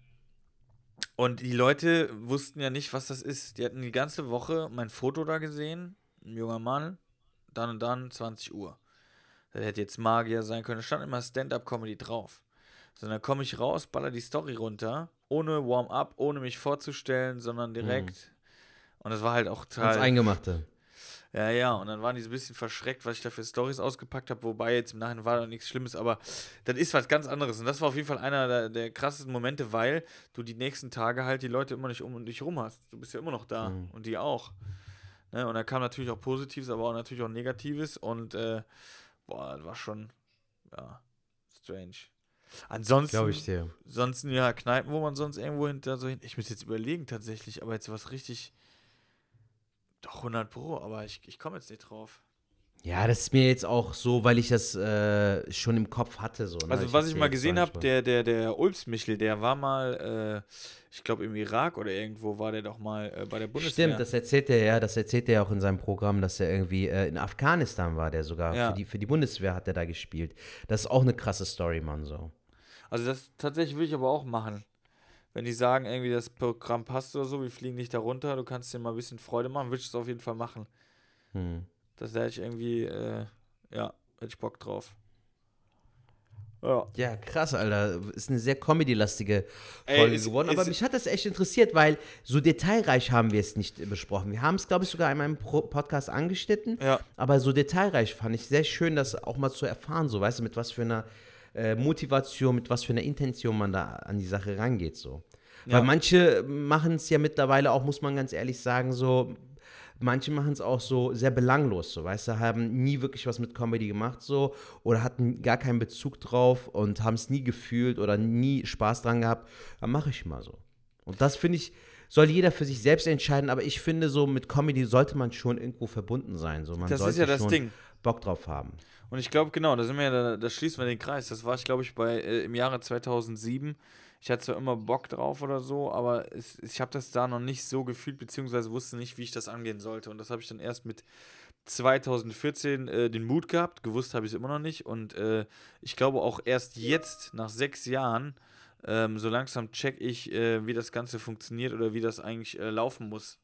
und die Leute wussten ja nicht, was das ist. Die hatten die ganze Woche mein Foto da gesehen, ein junger Mann, dann und dann 20 Uhr. Das hätte jetzt Magier sein können. Da stand immer Stand-up-Comedy drauf. So, dann komme ich raus, baller die Story runter, ohne Warm-up, ohne mich vorzustellen, sondern direkt. Und das war halt auch Ganz total. Eingemachte. Ja, ja, und dann waren die so ein bisschen verschreckt, was ich da für Stories ausgepackt habe, wobei jetzt im Nachhinein war da nichts Schlimmes, aber das ist was ganz anderes. Und das war auf jeden Fall einer der, der krassesten Momente, weil du die nächsten Tage halt die Leute immer nicht um dich rum hast. Du bist ja immer noch da Mhm. und die auch. Ne? Und da kam natürlich auch Positives, aber auch natürlich auch Negatives und äh, boah, das war schon, ja, strange. Ansonsten, Glaube ich dir. sonst ja Kneipen, wo man sonst irgendwo hinter so hin. Ich muss jetzt überlegen tatsächlich, aber jetzt was richtig. Doch 100 Pro, aber ich, ich komme jetzt nicht drauf. Ja, das ist mir jetzt auch so, weil ich das äh, schon im Kopf hatte. So, ne? Also, was ich mal gesehen habe, der, der, der Ulps-Michel, der war mal, äh, ich glaube, im Irak oder irgendwo war der doch mal äh, bei der Bundeswehr. Stimmt, das erzählt er ja, das erzählt er ja auch in seinem Programm, dass er irgendwie äh, in Afghanistan war, der sogar Ja. für, die, für die Bundeswehr hat er da gespielt. Das ist auch eine krasse Story, Mann, so. Also, das tatsächlich will ich aber auch machen. Wenn die sagen, irgendwie das Programm passt oder so, wir fliegen nicht da runter, du kannst dir mal ein bisschen Freude machen, würde ich es auf jeden Fall machen. Hm. Das hätte ich irgendwie, äh, ja, hätte ich Bock drauf. Ja. Ja, krass, Alter. Ist eine sehr comedy-lastige Ey, Folge ist- geworden. Aber ist- mich hat das echt interessiert, weil so detailreich haben wir es nicht besprochen. Wir haben es, glaube ich, sogar in meinem Podcast angeschnitten. Ja. Aber so detailreich fand ich sehr schön, das auch mal zu erfahren. So, weißt du, mit was für einer äh, Motivation, mit was für einer Intention man da an die Sache rangeht. So. Ja. Weil manche machen es ja mittlerweile auch, muss man ganz ehrlich sagen, so. Manche machen es auch so sehr belanglos, so, weißt du, haben nie wirklich was mit Comedy gemacht, so, oder hatten gar keinen Bezug drauf und haben es nie gefühlt oder nie Spaß dran gehabt. Dann mache ich mal so. Und das finde ich, soll jeder für sich selbst entscheiden, aber ich finde, so mit Comedy sollte man schon irgendwo verbunden sein. So, man Das ist sollte ja das schon Ding. Bock drauf haben. Und ich glaube, genau, da sind wir ja, da, schließen wir den Kreis. Das war ich, glaube ich, bei äh, im Jahre 2007. Ich hatte zwar immer Bock drauf oder so, aber es, ich habe das da noch nicht so gefühlt, beziehungsweise wusste nicht, wie ich das angehen sollte. Und das habe ich dann erst mit 2014 äh, den Mut gehabt. Gewusst habe ich es immer noch nicht. Und äh, ich glaube auch erst jetzt, nach sechs Jahren, ähm, so langsam check ich, äh, wie das Ganze funktioniert oder wie das eigentlich äh, laufen muss.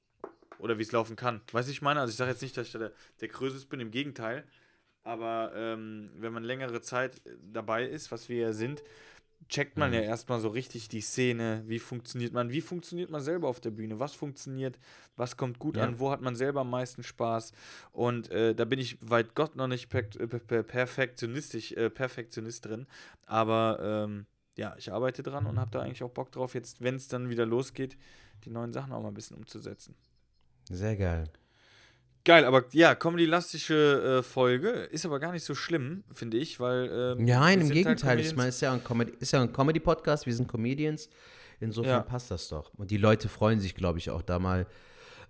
Oder wie es laufen kann. Weißt du, ich meine? Also ich sage jetzt nicht, dass ich da der, der Krösus bin, im Gegenteil. Aber ähm, wenn man längere Zeit äh, dabei ist, was wir ja sind, checkt man ja erstmal so richtig die Szene, wie funktioniert man, wie funktioniert man selber auf der Bühne, was funktioniert, was kommt gut Ja. an, wo hat man selber am meisten Spaß. Und äh, da bin ich weit Gott noch nicht per per per perfektionistisch, äh, Perfektionist drin. Aber ähm, ja, ich arbeite dran und habe da eigentlich auch Bock drauf, jetzt, wenn es dann wieder losgeht, die neuen Sachen auch mal ein bisschen umzusetzen. Sehr geil. Geil, aber ja, comedy-lastische äh, Folge ist aber gar nicht so schlimm, finde ich, weil. Ähm, Nein, im halt Gegenteil. ich Comedians. meine, es ist ja ein Comedy- ist ja ein Comedy-Podcast, wir sind Comedians. Insofern Ja. passt das doch. Und die Leute freuen sich, glaube ich, auch da mal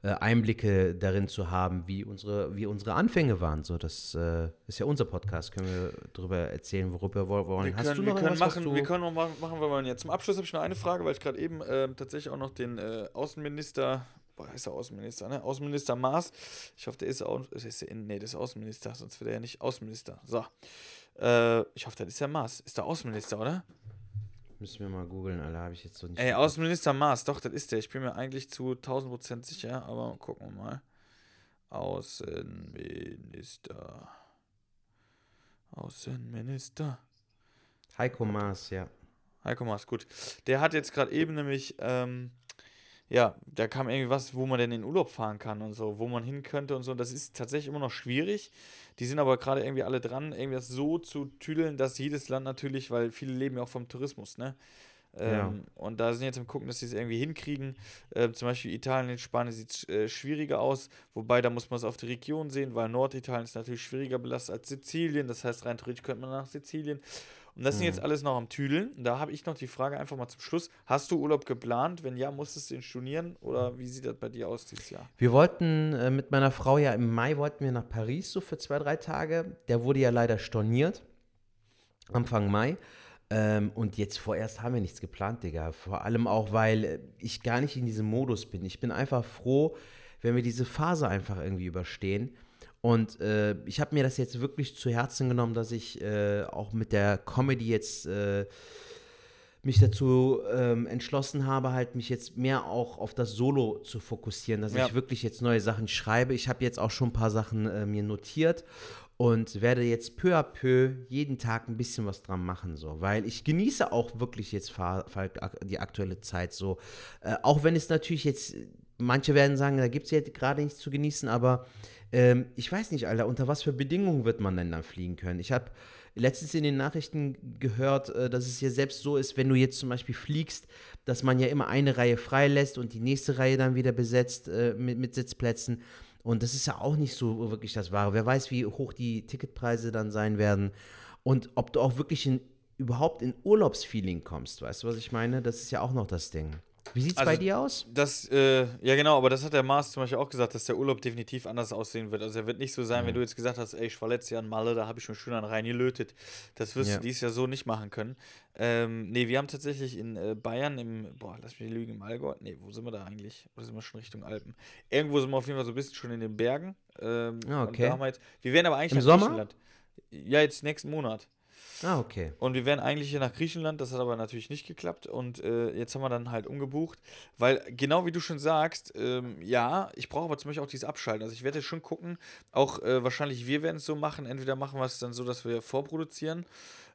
äh, Einblicke darin zu haben, wie unsere, wie unsere Anfänge waren. So, das äh, ist ja unser Podcast. Können wir darüber erzählen, worüber wir wollen. Wir Hast können, du wir noch können was machen, du wir können noch machen, machen wir mal jetzt. Zum Abschluss habe ich noch eine Frage, weil ich gerade eben ähm, tatsächlich auch noch den äh, Außenminister, boah, heißt er Außenminister, ne? Außenminister Maas. Ich hoffe, der ist auch, ist der, nee, der ist Außenminister, sonst wäre er ja nicht Außenminister. So. Äh, ich hoffe, das ist der Maas. Ist der Außenminister, oder? Müssen wir mal googeln, Alter, habe ich jetzt so nicht. Ey, Außenminister Maas, doch, das ist der. Ich bin mir eigentlich zu 1000% sicher, aber gucken wir mal. Außenminister. Außenminister. Heiko Maas, ja. Heiko Maas, gut. Der hat jetzt gerade eben nämlich, ähm, ja, da kam irgendwie was, wo man denn in Urlaub fahren kann und so, wo man hin könnte und so. Das ist tatsächlich immer noch schwierig. Die sind aber gerade irgendwie alle dran, irgendwie das so zu tüdeln, dass jedes Land natürlich, weil viele leben ja auch vom Tourismus, ne? Ähm, Ja. Und da sind jetzt am gucken, dass sie es irgendwie hinkriegen. Ähm, zum Beispiel Italien, Spanien sieht äh, schwieriger aus, wobei da muss man es auf die Region sehen, weil Norditalien ist natürlich schwieriger belastet als Sizilien. Das heißt, rein theoretisch könnte man nach Sizilien. Und das sind jetzt alles noch am Tüdeln. Da habe ich noch die Frage einfach mal zum Schluss. Hast du Urlaub geplant? Wenn ja, musstest du ihn stornieren? Oder wie sieht das bei dir aus dieses Jahr? Wir wollten äh, mit meiner Frau ja im Mai wollten wir nach Paris so für zwei, drei Tage. Der wurde ja leider storniert. Anfang Mai. Ähm, und jetzt vorerst haben wir nichts geplant, Digga. Vor allem auch, weil äh, ich gar nicht in diesem Modus bin. Ich bin einfach froh, wenn wir diese Phase einfach irgendwie überstehen. Und äh, ich habe mir das jetzt wirklich zu Herzen genommen, dass ich äh, auch mit der Comedy jetzt äh, mich dazu ähm, entschlossen habe, halt mich jetzt mehr auch auf das Solo zu fokussieren, dass Ja. ich wirklich jetzt neue Sachen schreibe. Ich habe jetzt auch schon ein paar Sachen äh, mir notiert und werde jetzt peu à peu jeden Tag ein bisschen was dran machen, so, weil ich genieße auch wirklich jetzt die aktuelle Zeit so, äh, auch wenn es natürlich jetzt, manche werden sagen, da gibt es jetzt gerade nichts zu genießen, aber ähm, ich weiß nicht, Alter, unter was für Bedingungen wird man denn dann fliegen können? Ich habe letztens in den Nachrichten gehört, äh, dass es ja selbst so ist, wenn du jetzt zum Beispiel fliegst, dass man ja immer eine Reihe freilässt und die nächste Reihe dann wieder besetzt äh, mit, mit Sitzplätzen. Und das ist ja auch nicht so wirklich das Wahre. Wer weiß, wie hoch die Ticketpreise dann sein werden und ob du auch wirklich in, überhaupt in Urlaubsfeeling kommst. Weißt du, was ich meine? Das ist ja auch noch das Ding. Wie sieht es Also, bei dir aus? Das, äh, ja genau, aber das hat der Mars zum Beispiel auch gesagt, dass der Urlaub definitiv anders aussehen wird. Also er wird nicht so sein, wenn du jetzt gesagt hast, ey, ich war letztes Jahr in Malle, da habe ich mich schön an rein gelötet. Das wirst Ja. du dieses Jahr so nicht machen können. Ähm, nee, wir haben tatsächlich in äh, Bayern im, boah, lass mich lügen, im Allgäu. Nee, wo sind wir da eigentlich? Oder sind wir schon Richtung Alpen? Irgendwo sind wir auf jeden Fall so ein bisschen schon in den Bergen. Ähm, Ah, und okay. haben wir, werden aber eigentlich Im Sommer? Ja, jetzt nächsten Monat. Ah, okay. Und wir wären eigentlich hier nach Griechenland, das hat aber natürlich nicht geklappt. Und äh, jetzt haben wir dann halt umgebucht, weil genau wie du schon sagst, ähm, ja, ich brauche aber zum Beispiel auch dieses Abschalten. Also ich werde schon gucken, auch äh, wahrscheinlich wir werden es so machen. Entweder machen wir es dann so, dass wir vorproduzieren.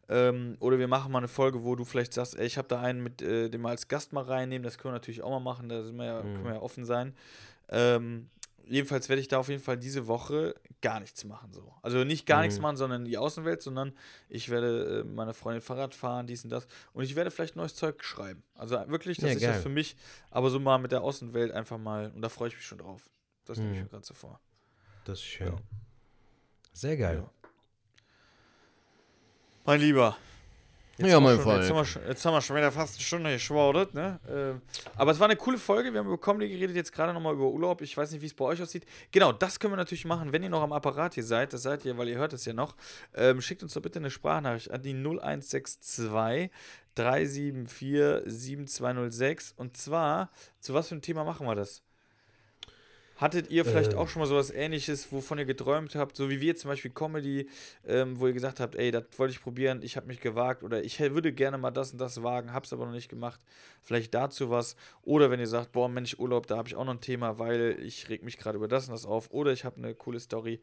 Ähm, oder wir machen mal eine Folge, wo du vielleicht sagst, ey, ich habe da einen mit, äh, den wir als Gast mal reinnehmen. Das können wir natürlich auch mal machen, da sind wir ja, können wir ja offen sein. Ähm, jedenfalls werde ich da auf jeden Fall diese Woche gar nichts machen. So. Also nicht gar nichts machen, sondern die Außenwelt, sondern ich werde äh, meine Freundin Fahrrad fahren, dies und das. Und ich werde vielleicht neues Zeug schreiben. Also wirklich, das Ja, ist geil. für mich, aber so mal mit der Außenwelt einfach mal, und da freue ich mich schon drauf. Das nehme ich Mhm. mir gerade so vor. Das ist schön. Ja. Sehr geil. Ja. Mein Lieber. Ja, haben wir mein Freund. Jetzt haben, wir schon, jetzt haben wir schon wieder fast eine Stunde geschwaudet, ne? Ähm, aber es war eine coole Folge. Wir haben über Comedy geredet, jetzt gerade nochmal über Urlaub. Ich weiß nicht, wie es bei euch aussieht. Genau, das können wir natürlich machen, wenn ihr noch am Apparat hier seid. Das seid ihr, weil ihr hört es ja noch. Ähm, schickt uns doch bitte eine Sprachnachricht an die 0162 374 7206. Und zwar, zu was für einem Thema machen wir das? Hattet ihr vielleicht Äh. auch schon mal sowas ähnliches, wovon ihr geträumt habt, so wie wir zum Beispiel Comedy, ähm, wo ihr gesagt habt, ey, das wollte ich probieren, ich habe mich gewagt oder ich würde gerne mal das und das wagen, hab's aber noch nicht gemacht. Vielleicht dazu was. Oder wenn ihr sagt, boah, Mensch, Urlaub, da habe ich auch noch ein Thema, weil ich reg mich gerade über das und das auf. Oder ich habe eine coole Story.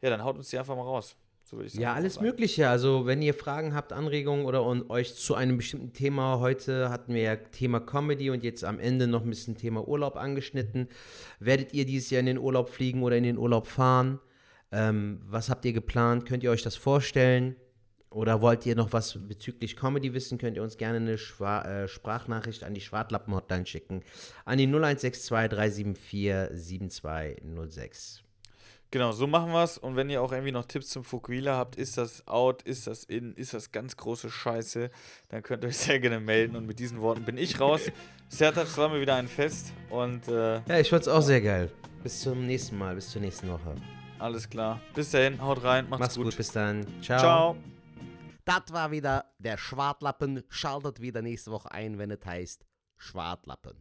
Ja, dann haut uns die einfach mal raus. So würde ich sagen. Ja, alles Sagen. Mögliche. Also, wenn ihr Fragen habt, Anregungen oder und euch zu einem bestimmten Thema, heute hatten wir ja Thema Comedy und jetzt am Ende noch ein bisschen Thema Urlaub angeschnitten. Werdet ihr dieses Jahr in den Urlaub fliegen oder in den Urlaub fahren? Ähm, was habt ihr geplant? Könnt ihr euch das vorstellen? Oder wollt ihr noch was bezüglich Comedy wissen? Könnt ihr uns gerne eine Schwa äh, Sprachnachricht an die Schwartlappen-Hotline schicken. An die 0162 374 7206. Genau, so machen wir es. Und wenn ihr auch irgendwie noch Tipps zum Fukuhila habt, ist das out, ist das in, ist das ganz große Scheiße, dann könnt ihr euch sehr gerne melden. Und mit diesen Worten bin ich raus. Sertac, es war mir wieder ein Fest. Und äh, Ja, ich fand's auch sehr geil. Bis zum nächsten Mal, bis zur nächsten Woche. alles klar. Bis dahin, haut rein, macht's, Mach's gut. gut. bis dann. Ciao. Ciao. Das war wieder der Schwartlappen. Schaltet wieder nächste Woche ein, wenn es heißt Schwartlappen.